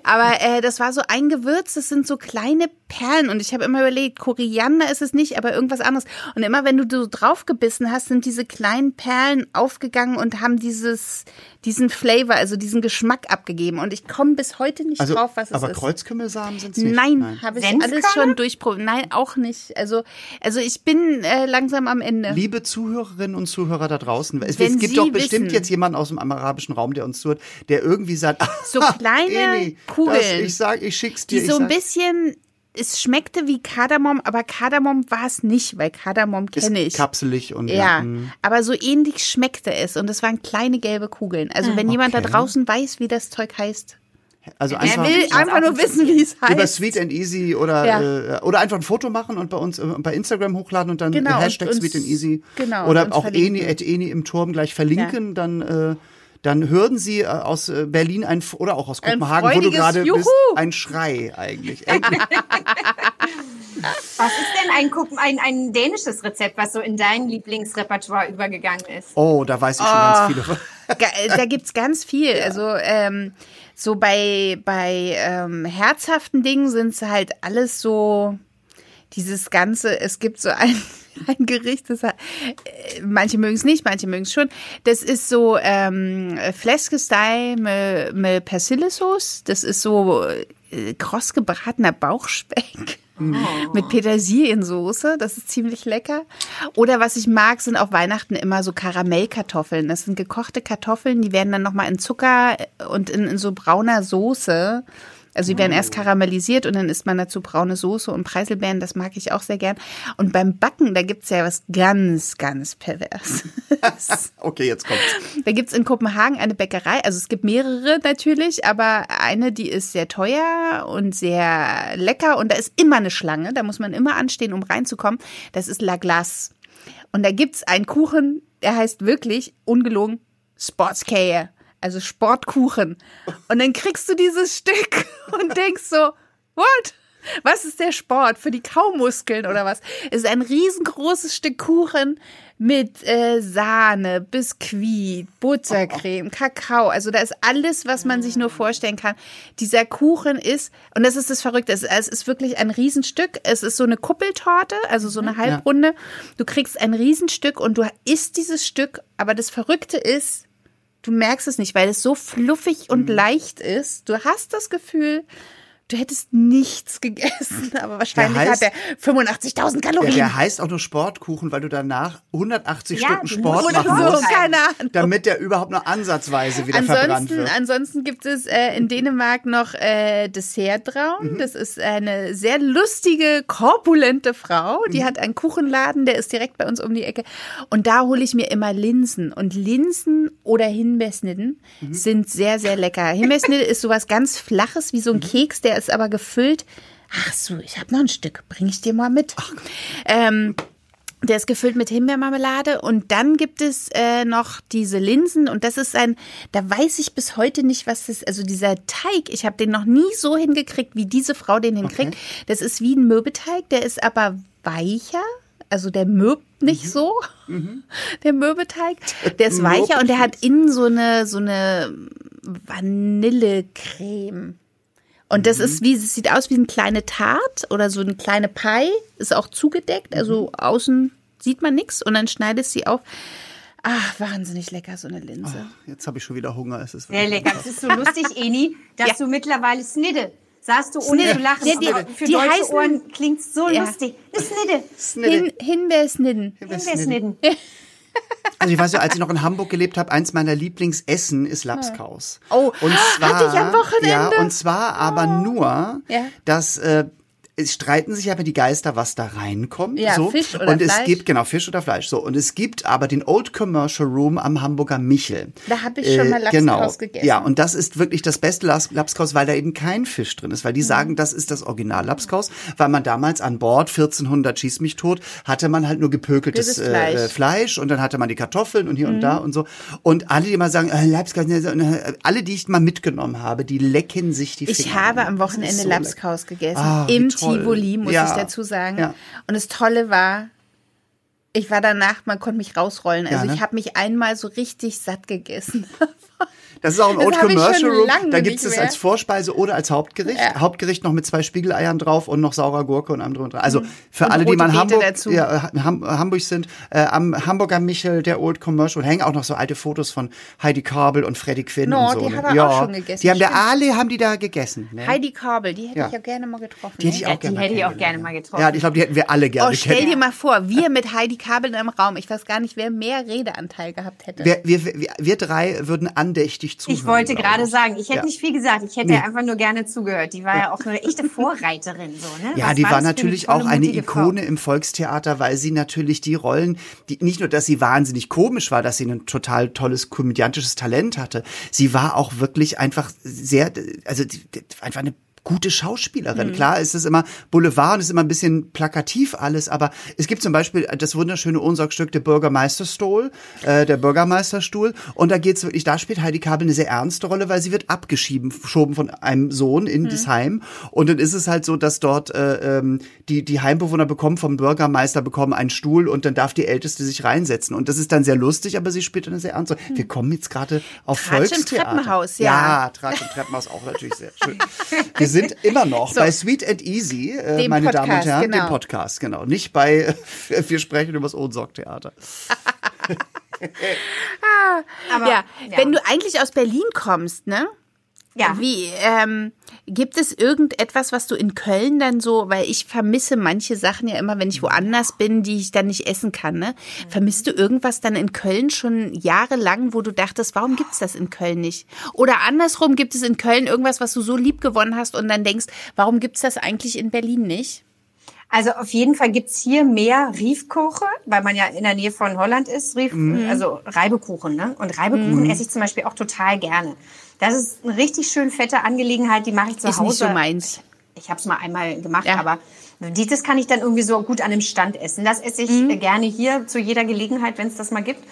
Aber äh, das war so ein Gewürz, das sind so kleine Perlen. Und ich habe immer überlegt, Koriander ist es nicht, aber irgendwas anderes. Und immer wenn du so draufgebissen hast, sind diese kleinen Perlen aufgegangen und haben dieses, diesen Flavor, also diesen Geschmack abgegeben. Und ich komme bis heute nicht Also, drauf, was es aber ist. Kreuzkümmelsamen sind es nicht. Nein, habe ich Senfkörner? alles schon durchprobiert. Nein, auch nicht. Also, also ich bin äh, langsam am Ende. Liebe Zuhörerinnen und Zuhörer da draußen, es, Wenn es gibt Sie doch bestimmt wissen- jetzt jemanden aus dem arabischen Raum, der uns zuhört, der irgendwie sagt, So "Ah, kleine Kugeln. Das, ich sag, ich schick's dir. die so ein bisschen, es schmeckte wie Kardamom, aber Kardamom war es nicht, weil Kardamom kenne ist ich. kapselig und Ja, hm. aber so ähnlich schmeckte es und es waren kleine gelbe Kugeln. Also wenn jemand da Okay. draußen weiß, wie das Zeug heißt, Also er einfach will einfach nur wissen, wie es heißt. über Sweet and Easy oder Ja. äh, oder einfach ein Foto machen und bei uns äh, bei Instagram hochladen und dann Genau, Hashtag und uns- Sweet and Easy genau, oder auch. Eni at Eni im Turm gleich verlinken, dann äh, dann hören Sie äh, aus äh, Berlin ein oder auch aus Ein Kopenhagen, wo du gerade Juhu. bist, ein Schrei eigentlich. Was ist denn ein, ein, ein dänisches Rezept, was so in dein Lieblingsrepertoire übergegangen ist? Oh, da weiß ich schon Ah. ganz viele. Ga- da gibt's ganz viel. Also ähm, so bei bei ähm, herzhaften Dingen sind's halt alles so dieses ganze. Es gibt so ein ein Gericht, das hat, äh, manche mögen es nicht, manche mögen es schon. Das ist so ähm, Fläskestei mit, mit Persillesauce. Das ist so äh, kross gebratener Bauchspeck. Mit Petersiliensoße, das ist ziemlich lecker. Oder was ich mag, sind auf Weihnachten immer so Karamellkartoffeln. Das sind gekochte Kartoffeln, die werden dann nochmal in Zucker und in, in so brauner Soße. Also die werden erst karamellisiert und dann isst man dazu braune Soße und Preiselbeeren, das mag ich auch sehr gern. Und beim Backen, da gibt's ja was ganz, ganz pervers. Okay, jetzt kommt's. Da gibt's in Kopenhagen eine Bäckerei, also es gibt mehrere natürlich, aber eine, die ist sehr teuer und sehr lecker und da ist immer eine Schlange, da muss man immer anstehen, um reinzukommen. Das ist La Glace. Und da gibt's einen Kuchen, der heißt wirklich, ungelogen, Sportskäse, also Sportkuchen. Und dann kriegst du dieses Stück und denkst so, what? Was ist der Sport? Für die Kaumuskeln oder was? Es ist ein riesengroßes Stück Kuchen mit äh, Sahne, Biskuit, Buttercreme, Kakao. Also da ist alles, was man sich nur vorstellen kann. Dieser Kuchen ist, und das ist das Verrückte, es, es ist wirklich ein Riesenstück. Es ist so eine Kuppeltorte, also so eine Halbrunde. Du kriegst ein Riesenstück und du isst dieses Stück. Aber das Verrückte ist, du merkst es nicht, weil es so fluffig und leicht ist. Du hast das Gefühl, Du hättest nichts gegessen, aber wahrscheinlich Der hat er 85.000 Der, Kalorien. der heißt auch nur Sportkuchen, weil du danach 180 Ja, Stunden Sport machen so, musst, keine Ahnung. damit der überhaupt noch ansatzweise wieder verbrannt Ansonsten, wird. ansonsten gibt es äh, in Dänemark noch äh, Dessertraum. Mhm. Das ist eine sehr lustige, korpulente Frau. Die Mhm. hat einen Kuchenladen, der ist direkt bei uns um die Ecke. Und da hole ich mir immer Linsen. Und Linsen oder Himbeersnitten Mhm. sind sehr, sehr lecker. Himbeersnitte ist sowas ganz Flaches, wie so Mhm. ein Keks, der ist aber gefüllt. Ach so, ich habe noch ein Stück. Bring ich dir mal mit. Ähm, der ist gefüllt mit Himbeermarmelade und dann gibt es äh, noch diese Linsen und das ist ein, da weiß ich bis heute nicht, was das, also dieser Teig, ich habe den noch nie so hingekriegt, wie diese Frau den hinkriegt. Das ist wie ein Mürbeteig, der ist aber weicher, also der mürbt nicht so, der Mürbeteig, der ist weicher und der hat innen so eine, so eine Vanillecreme. Und das ist wie, es sieht aus wie eine kleine Tart oder so eine kleine Pie, ist auch zugedeckt, also außen sieht man nichts und dann schneidest sie auf. Ach, wahnsinnig lecker, so eine Linse. Jetzt habe ich schon wieder Hunger. Es ist Sehr lecker. Das ist so lustig, Eni, dass Ja. du mittlerweile Snidde sagst du ohne Snidde. zu lachen. Ja, die- für die deutsche heißen- Ohren klingt so Ja. lustig. Eine Snidde. Hin, Himbeersnitten. Himbeersnidden. Also ich weiß ja, als ich noch in Hamburg gelebt habe, eins meiner Lieblingsessen ist Lapskaus. Oh, und zwar, hatte ich am Wochenende. Ja, und zwar aber nur, Ja. dass äh, es streiten sich aber die Geister, was da reinkommt. Ja, so. Fisch oder und es Fleisch. gibt genau Fisch oder Fleisch. So und es gibt aber den Old Commercial Room am Hamburger Michel. Da hab ich schon mal Lapskaus genau. gegessen. Ja, und das ist wirklich das beste Laps- Lapskaus, weil da eben kein Fisch drin ist, weil die Mhm. sagen, das ist das Original Lapskaus, weil man damals an Bord 1400 schieß mich tot hatte man halt nur gepökeltes äh, Fleisch. äh, Fleisch und dann hatte man die Kartoffeln und hier Mhm. und da und so. Und alle, die mal sagen, äh, Lapskaus, äh, alle, die ich mal mitgenommen habe, die lecken sich die Finger. Ich habe am Wochenende so. Lapskaus gegessen. Ah, Im. Tivoli, muss Ja. ich dazu sagen. Ja. Und das Tolle war, ich war danach, man konnte mich rausrollen. Also Ja, ne? ich habe mich einmal so richtig satt gegessen. Das ist auch im Old ich Commercial Room. Da gibt es als Vorspeise oder als Hauptgericht. Ja. Hauptgericht noch mit zwei Spiegeleiern drauf und noch saurer Gurke und allem drum und dran. Also für Und alle, die mal in Hamburg, ja, äh, Ham, Hamburg sind, äh, am Hamburger Michel, der Old Commercial, hängen auch noch so alte Fotos von Heidi Kabel und Freddy Quinn No, und so. die ne? haben wir ja, auch schon gegessen, Die haben stimmt. alle haben die da gegessen. Ne? Heidi Kabel, die hätte Ja. ich ja gerne mal getroffen. die hätte ich ne? auch Ja, gerne hätte ich auch gerne mal getroffen. Ja, ich glaube, die hätten wir alle gerne Oh, stell kennen. dir mal vor, wir mit Heidi Kabel in einem Raum. Ich weiß gar nicht, wer mehr Redeanteil gehabt hätte. Wir, wir, wir, wir drei würden andächtig zuhören. Ich wollte gerade sagen, ich hätte Ja. nicht viel gesagt. Ich hätte Nee. einfach nur gerne zugehört. Die war ja auch eine echte Vorreiterin. So, ne? Ja, Was die war für natürlich auch eine mutige Frau? Ikone im Volkstheater, weil sie natürlich die Rollen, die nicht nur, dass sie wahnsinnig komisch war, dass sie ein total tolles komödiantisches Talent hatte, sie war auch wirklich einfach sehr, also einfach eine gute Schauspielerin. Mhm. Klar, es ist immer Boulevard und es ist immer ein bisschen plakativ alles, aber es gibt zum Beispiel das wunderschöne Ohnsorgstück der Bürgermeisterstuhl, äh, der Bürgermeisterstuhl und da geht's wirklich, da spielt Heidi Kabel eine sehr ernste Rolle, weil sie wird abgeschieben geschoben von einem Sohn in das Heim und dann ist es halt so, dass dort äh, ähm, die die Heimbewohner bekommen vom Bürgermeister bekommen einen Stuhl und dann darf die Älteste sich reinsetzen und das ist dann sehr lustig, aber sie spielt eine sehr ernste. Rolle. Wir kommen jetzt gerade auf Tratsch im Volkstheater. Treppenhaus, ja. Ja, Tratsch im Treppenhaus auch natürlich sehr schön. Wir sind immer noch bei Sweet and Easy, äh, meine Damen und Podcast, Herren, genau. dem Podcast, genau. Nicht bei Wir sprechen über das Ohnsorg-Theater. Aber, ja. wenn du eigentlich aus Berlin kommst, ne? Ja. Wie, ähm, gibt es irgendetwas, was du in Köln dann so, weil ich vermisse manche Sachen ja immer, wenn ich woanders bin, die ich dann nicht essen kann, ne? Vermisst du irgendwas dann in Köln schon jahrelang, wo du dachtest, warum gibt's das in Köln nicht? Oder andersrum, gibt es in Köln irgendwas, was du so lieb gewonnen hast und dann denkst, warum gibt's das eigentlich in Berlin nicht? Also auf jeden Fall gibt's hier mehr Riefkoche, weil man ja in der Nähe von Holland ist. Rief, Mhm. Also Reibekuchen. Ne? Und Reibekuchen esse ich zum Beispiel auch total gerne. Das ist eine richtig schön fette Angelegenheit, die mache ich zu Ist Hause. nicht so meins. Ich habe es mal einmal gemacht, Ja. aber das kann ich dann irgendwie so gut an einem Stand essen. Das esse ich äh, gerne hier zu jeder Gelegenheit, wenn es das mal gibt.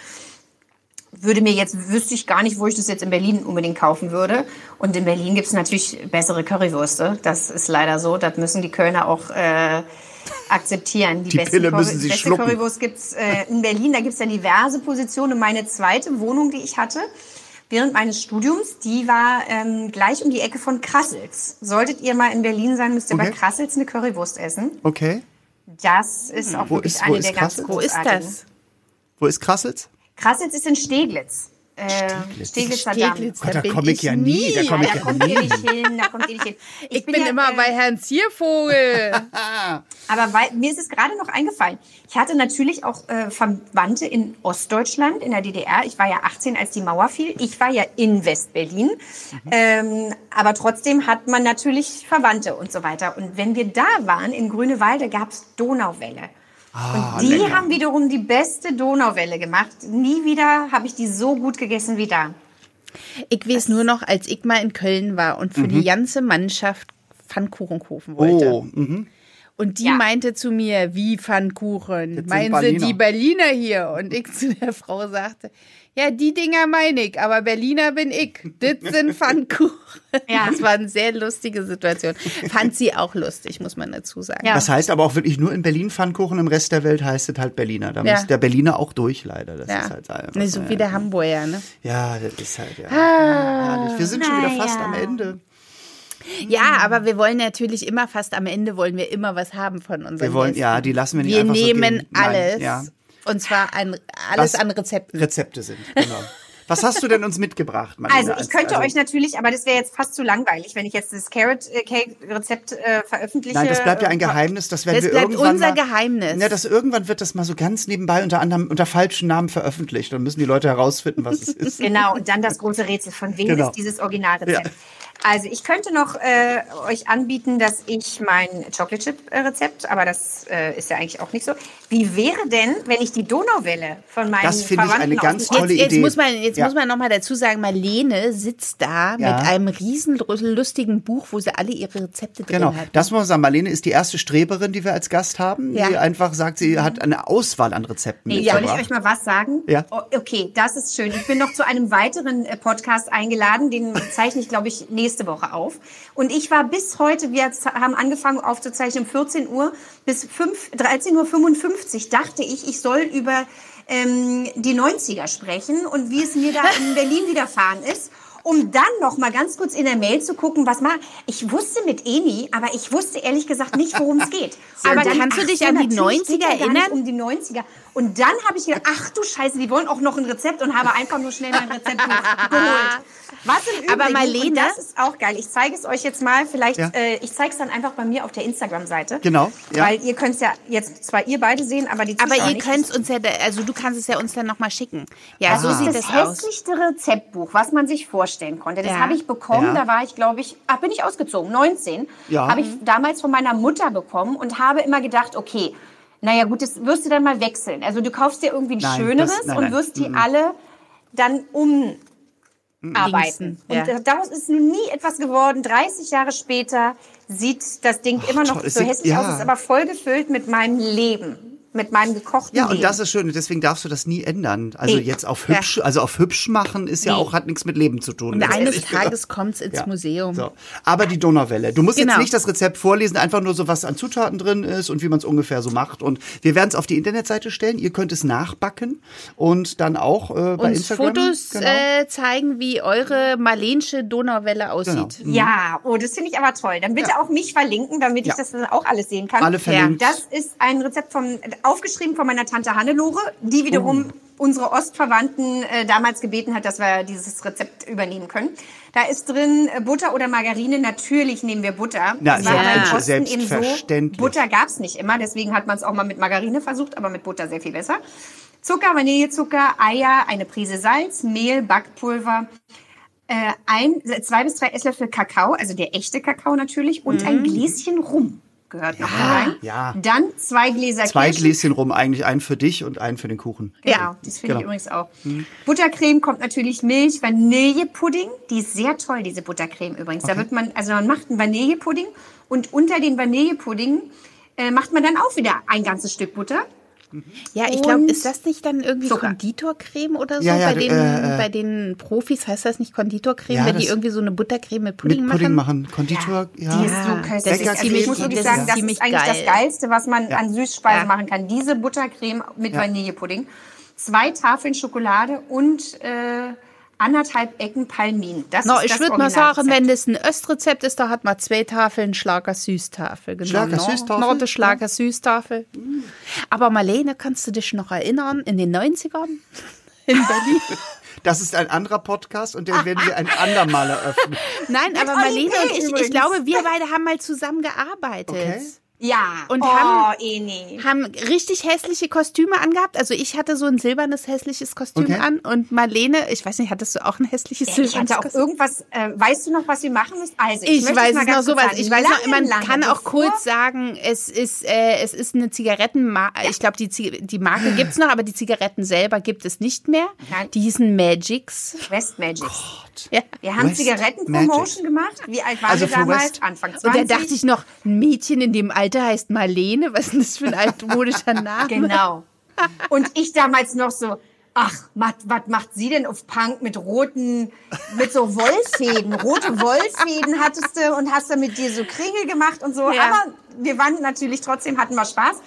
Würde mir jetzt, wüsste ich gar nicht, wo ich das jetzt in Berlin unbedingt kaufen würde. Und in Berlin gibt es natürlich bessere Currywürste. Das ist leider so. Das müssen die Kölner auch äh, akzeptieren. Die Pille Curry- müssen sie beste schlucken. Currywurst gibt's äh, in Berlin. Da gibt's dann diverse Positionen. Und meine zweite Wohnung, die ich hatte, während meines Studiums, die war ähm, gleich um die Ecke von Krassels. Solltet ihr mal in Berlin sein, müsst ihr bei Okay. Krassels eine Currywurst essen. Okay. Das ist auch Wo wirklich ist- eine ist der ganz Krassels? Wo ist großartigen. das? Wo ist Krassels? Krassels ist in Steglitz. Äh, Damm. Steglitz, Gott, da bin komm ich ja nie, da komm ich ja kommt ihr nicht hin, da kommt ihr nicht hin. Ich, bin, ja, immer äh, bei Herrn Ziervogel. Aber weil, mir ist es gerade noch eingefallen. Ich hatte natürlich auch äh, Verwandte in Ostdeutschland, in der DDR. Ich war ja 18, als die Mauer fiel. Ich war ja in Westberlin. Ähm, aber trotzdem hat man natürlich Verwandte und so weiter. Und wenn wir da waren, in Grünewalde, gab es Donauwelle. Ah, und die lecker. haben wiederum die beste Donauwelle gemacht. Nie wieder habe ich die so gut gegessen wie da. Ich weiß nur noch, als ich mal in Köln war und für die ganze Mannschaft Pfannkuchen kaufen wollte. Oh, mhm. Und die Ja. meinte zu mir, wie Pfannkuchen? Meinen sie die Berliner hier? Und ich zu der Frau sagte, ja, die Dinger meine ich, aber Berliner bin ich. Das sind Pfannkuchen. Ja. Das war eine sehr lustige Situation. Fand sie auch lustig, muss man dazu sagen. Ja. Das heißt aber auch wirklich nur in Berlin Pfannkuchen, im Rest der Welt heißt es halt Berliner. Da Ja. muss der Berliner auch durch, leider. Das Ja. ist halt einfach. Nee, so wie der Hamburger, ne? Ja, das ist halt, ja. Herrlich. Wir sind schon wieder fast am Ende. Ja, aber wir wollen natürlich immer fast am Ende wollen wir immer was haben von unseren Wir wollen, Gästen. ja, die lassen wir nicht Wir einfach so nehmen gehen. Nein, alles. ja. Und zwar an, alles Was an Rezepten. Rezepte sind, genau. Was hast du denn uns mitgebracht, Marlene? Also ich könnte Also- euch natürlich, aber das wäre jetzt fast zu langweilig, wenn ich jetzt das Carrot äh, Cake Rezept äh, veröffentliche. Nein, das bleibt ja ein Geheimnis. Das werden Das wir bleibt irgendwann unser mal, Geheimnis. Ja, das irgendwann wird das mal so ganz nebenbei unter anderem unter falschen Namen veröffentlicht. Dann müssen die Leute herausfinden, was es ist. Genau, und dann das große Rätsel, von wem Genau. ist dieses Originalrezept? Ja. Also ich könnte noch äh, euch anbieten, dass ich mein Chocolate Chip äh, Rezept, aber das äh, ist ja eigentlich auch nicht so. Wie wäre denn, wenn ich die Donauwelle von meinen Das finde ich Verwandten eine ganz tolle Jetzt, jetzt Idee. muss man, jetzt Ja. muss man noch mal dazu sagen, Marlene sitzt da Ja. mit einem riesen lustigen Buch, wo sie alle ihre Rezepte drin Genau, hat. das muss man sagen. Marlene ist die erste Streberin, die wir als Gast haben, die Ja. einfach sagt, sie hat eine Auswahl an Rezepten Nee, soll ich euch mal was sagen? Ja. Oh, okay, das ist schön. Ich bin noch zu einem weiteren äh, Podcast eingeladen, den zeichne ich, glaube ich, nächste Woche auf. Und ich war bis heute, wir haben angefangen aufzuzeichnen um 14 Uhr bis 5 13.55 Uhr, dachte ich, ich soll über ähm, die 90er sprechen und wie es mir da in Berlin widerfahren ist. Um dann noch mal ganz kurz in der Mail zu gucken, was mal. Ich wusste mit Eni, aber ich wusste ehrlich gesagt nicht, worum es geht. Aber dann, kannst du ach dich an die natürlich 90er geht ja gar nicht erinnern? Um die 90er. Und dann habe ich gedacht, ach du Scheiße, die wollen auch noch ein Rezept und habe einfach nur schnell mein Rezept geholt. Was im Übrigen, Aber Marlene- und das ist auch geil. Ich zeige es euch jetzt mal. Vielleicht, Ja. äh, ich zeige es dann einfach bei mir auf der Instagram-Seite. Genau, ja. Weil ihr könnt es ja jetzt zwar ihr beide sehen, aber die Zuschauer Aber ihr könnt uns ja, also du kannst es ja uns dann noch mal schicken. Ja, Also so es sieht ist das das aus. hässlichste Rezeptbuch, was man sich vorstellen konnte. Das Ja. habe ich bekommen, Ja. da war ich, glaube ich, ach, bin ich ausgezogen, 19. Ja. Habe ich damals von meiner Mutter bekommen und habe immer gedacht, okay, naja gut, das wirst du dann mal wechseln. Also du kaufst dir irgendwie ein Nein, schöneres das- nein, und nein. wirst die alle dann umarbeiten. Ja. Und daraus ist nun nie etwas geworden. 30 Jahre später sieht das Ding immer noch toll. So sieht- hässlich ja. aus, ist aber voll gefüllt mit meinem Leben, mit meinem gekochten Ja, Leben. und das ist schön. und Deswegen darfst du das nie ändern. Also Nee. jetzt auf hübsch, also auf hübsch machen ist ja Nee. auch, hat nichts mit Leben zu tun. Und eines. Tages kommt's ins Ja. Museum. So. Aber die Donauwelle. Du musst Genau. jetzt nicht das Rezept vorlesen, einfach nur so, was an Zutaten drin ist und wie man es ungefähr so macht. Und wir werden es auf die Internetseite stellen. Ihr könnt es nachbacken und dann auch äh, bei Uns Instagram. Fotos genau. äh, zeigen, wie eure Marlensche Donauwelle aussieht. Ja, oh, das finde ich aber toll. Dann bitte auch mich verlinken, damit Ja. ich das dann auch alles sehen kann. Alle verlinkt. Das ist ein Rezept vom, aufgeschrieben von meiner Tante Hannelore, die wiederum Oh. unsere Ostverwandten äh, damals gebeten hat, dass wir dieses Rezept übernehmen können. Da ist drin äh, Butter oder Margarine. Natürlich nehmen wir Butter. Na, Das war selbst- eben so. Butter gab's nicht immer, deswegen hat man es auch mal mit Margarine versucht, aber mit Butter sehr viel besser. Zucker, Vanillezucker, Eier, eine Prise Salz, Mehl, Backpulver, äh, ein, zwei bis drei Esslöffel Kakao, also der echte Kakao natürlich, und ein Gläschen Rum gehört noch da rein. Ja. Dann zwei Gläser Zwei Kirschen. Gläschen rum, eigentlich ein für dich und ein für den Kuchen. Genau, das finde ich Genau. übrigens auch. Buttercreme kommt natürlich Milch, Vanillepudding. Die ist sehr toll, diese Buttercreme übrigens. Da wird man, also man macht einen Vanillepudding und unter den Vanillepudding äh, macht man dann auch wieder ein ganzes Stück Butter. Ja, ich glaube, ist das nicht dann irgendwie Zucker. Konditorcreme oder so? Ja, ja, bei, den, äh, äh. bei den Profis heißt das nicht Konditorcreme, Ja, wenn die das- irgendwie so eine Buttercreme mit Pudding, Mit Pudding machen. machen, Konditor, ja. Die ist so köstlich. das ist also ziemlich- ich muss wirklich das sagen, ist das ist eigentlich das geil. Geilste, was man Ja. an Süßspeisen Ja. machen kann. Diese Buttercreme mit Ja. Vanillepudding. Zwei Tafeln Schokolade und äh, anderthalb Ecken Palmin. Das No, ist ich würde mal sagen, wenn das ein Östrezept ist, da hat man zwei Tafeln Schlager-Süßtafel. Genau, Schlager-Süßtafel? No, no, Schlager-Süßtafel. Aber Marlene, kannst du dich noch erinnern, in den 90ern in Berlin? Das ist ein anderer Podcast und den werden wir ein andermal eröffnen. Nein, aber Olli Marlene und ich, ich glaube, wir beide haben mal zusammen gearbeitet. Okay. Ja. Und oh, haben- Eni. Haben richtig hässliche Kostüme angehabt. Also ich hatte so ein silbernes hässliches Kostüm Okay. an und Marlene, ich weiß nicht, hattest du auch ein hässliches Ich silbernes hatte auch Kostüm? irgendwas, äh, weißt du noch, was wir machen müssen? Also, Ich möchte weiß mal es noch sowas. Ich weiß noch, man kann auch kurz sagen, es ist, äh, es ist eine Zigarettenmarke. Ich glaube, die, Zig- die Marke gibt's noch, aber die Zigaretten selber gibt es nicht mehr. Nein. Die hießen Magics. West Magic. Ja. Wir haben Zigarettenpromotion gemacht. Wie alt waren Also wir damals? West- Anfang 20. Und da dachte ich noch, ein Mädchen in dem Alter heißt Marlene. Was ist denn das für ein altmodischer Name? Genau. Und ich damals noch so, ach, was macht sie denn auf Punk mit roten, mit so Wollfäden? Rote Wollfäden hattest du und hast dann mit dir so Kringel gemacht und so. Ja. Aber wir waren natürlich trotzdem, hatten wir Spaß.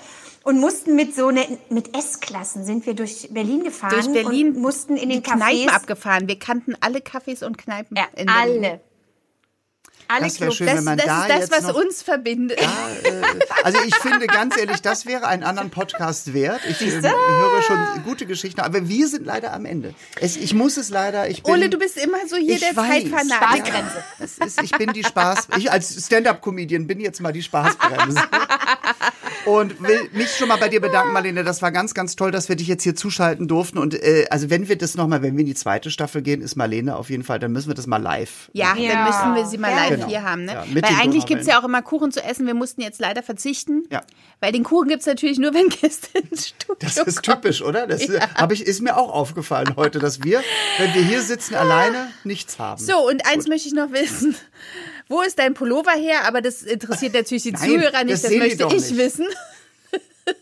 Und mussten mit so ne, mit S-Klassen sind wir durch Berlin gefahren Durch Berlin und mussten in den die Kneipen Cafés abgefahren. Wir kannten alle Cafés und Kneipen ja, in Berlin. alle. Alle Das wär Clubs. schön, Das, wenn man das da ist das, jetzt was noch- uns verbindet. Also ich finde ganz ehrlich, das wäre einen anderen Podcast wert. Ich ähm, höre schon gute Geschichten, aber wir sind leider am Ende. Es, ich muss es leider. Ich bin, Ole, du bist immer so hier der. Zeitfanatiker. Ist, ich bin die Spaß. Ich als Stand-up-Comedian bin jetzt mal die Spaßbremse. Und will mich schon mal bei dir bedanken, Marlene. Das war ganz, ganz toll, dass wir dich jetzt hier zuschalten durften. Und äh, also wenn wir das nochmal, wenn wir in die zweite Staffel gehen, ist Marlene auf jeden Fall, dann müssen wir das mal live. Ja, Ja. dann müssen wir sie mal Ja. live Genau. hier haben. Ne? Ja, weil eigentlich gibt's ja auch immer Kuchen zu essen. Wir mussten jetzt leider verzichten. Ja. Weil den Kuchen gibt's natürlich nur, wenn Gäste ins Studio Das ist kommen. typisch, oder? Das hab ich, ist mir auch aufgefallen heute, dass wir, wenn wir hier sitzen, alleine nichts haben. So, und eins möchte ich noch wissen. Wo ist dein Pullover her? Aber das interessiert natürlich die Nein, Zuhörer das nicht. Das, die möchte ich nicht. wissen.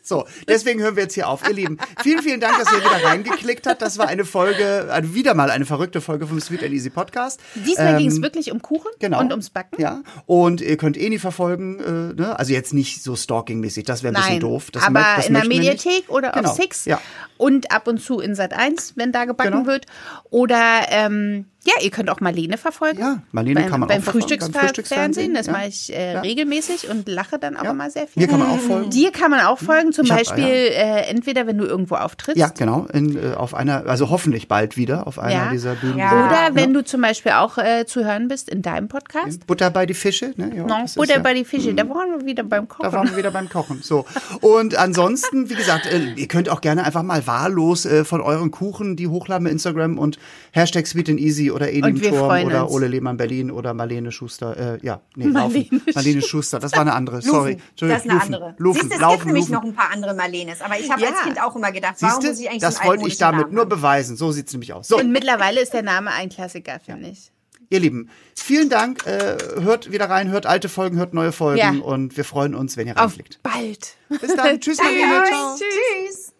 So, deswegen hören wir jetzt hier auf. Ihr Lieben, vielen, vielen Dank, dass ihr wieder reingeklickt habt. Das war eine Folge, also wieder mal eine verrückte Folge vom Sweet and Easy Podcast. Diesmal Ähm, ging es wirklich um Kuchen Genau. und ums Backen. Ja. Und ihr könnt Eni verfolgen, äh, ne? also jetzt nicht so stalking-mäßig, das wäre ein bisschen Nein, doof. Das aber das in der. Mediathek oder Genau, auf Six Ja. und ab und zu in Sat 1, wenn da gebacken Genau. wird. Oder ähm, ja, ihr könnt auch Marlene verfolgen. Ja, Marlene beim, kann man beim auch verfolgen, beim Frühstücksfernsehen. Das ja. mache ich äh, Ja. regelmäßig und lache dann auch Ja. immer sehr viel. Mir kann man auch folgen. Dir kann man auch folgen, zum Ich hab- Beispiel äh, entweder wenn du irgendwo auftrittst. Ja, genau. In, äh, auf einer, also hoffentlich bald wieder auf einer Ja. dieser Bühnen. Ja. Oder wenn du zum Beispiel auch äh, zu hören bist in deinem Podcast. Butter bei die Fische, ne? Ja, No, Butter ja- bei die Fische, da waren wir wieder beim Kochen. Da waren wir wieder beim Kochen. So. Und ansonsten, wie gesagt, äh, ihr könnt auch gerne einfach mal wahllos äh, von euren Kuchen die hochladen bei Instagram und Hashtag Sweet and Easy oder Eni Und im wir Turm oder uns. Ole Lehmann Berlin oder Marlene Schuster. Äh, ja, nee, Marlene Laufen. Marlene Schuster, das war eine andere. Sorry. Lufen. Das ist eine Lufen. andere. Lufen, Siehst es laufen, gibt nämlich Lufen. noch ein paar andere Marlenes. Aber ich habe Ja. als Kind auch immer gedacht, warum Siehst muss ich eigentlich das wollte ich damit Namen nur beweisen. So sieht's nämlich aus. So, Und mittlerweile ist der Name ein Klassiker, finde ich. ihr Lieben, vielen Dank. Äh, hört wieder rein, hört alte Folgen, hört neue Folgen Ja. und wir freuen uns, wenn ihr Auf reinklickt. bald. Bis dann. Tschüss, Marlene. Ciao. Tschüss.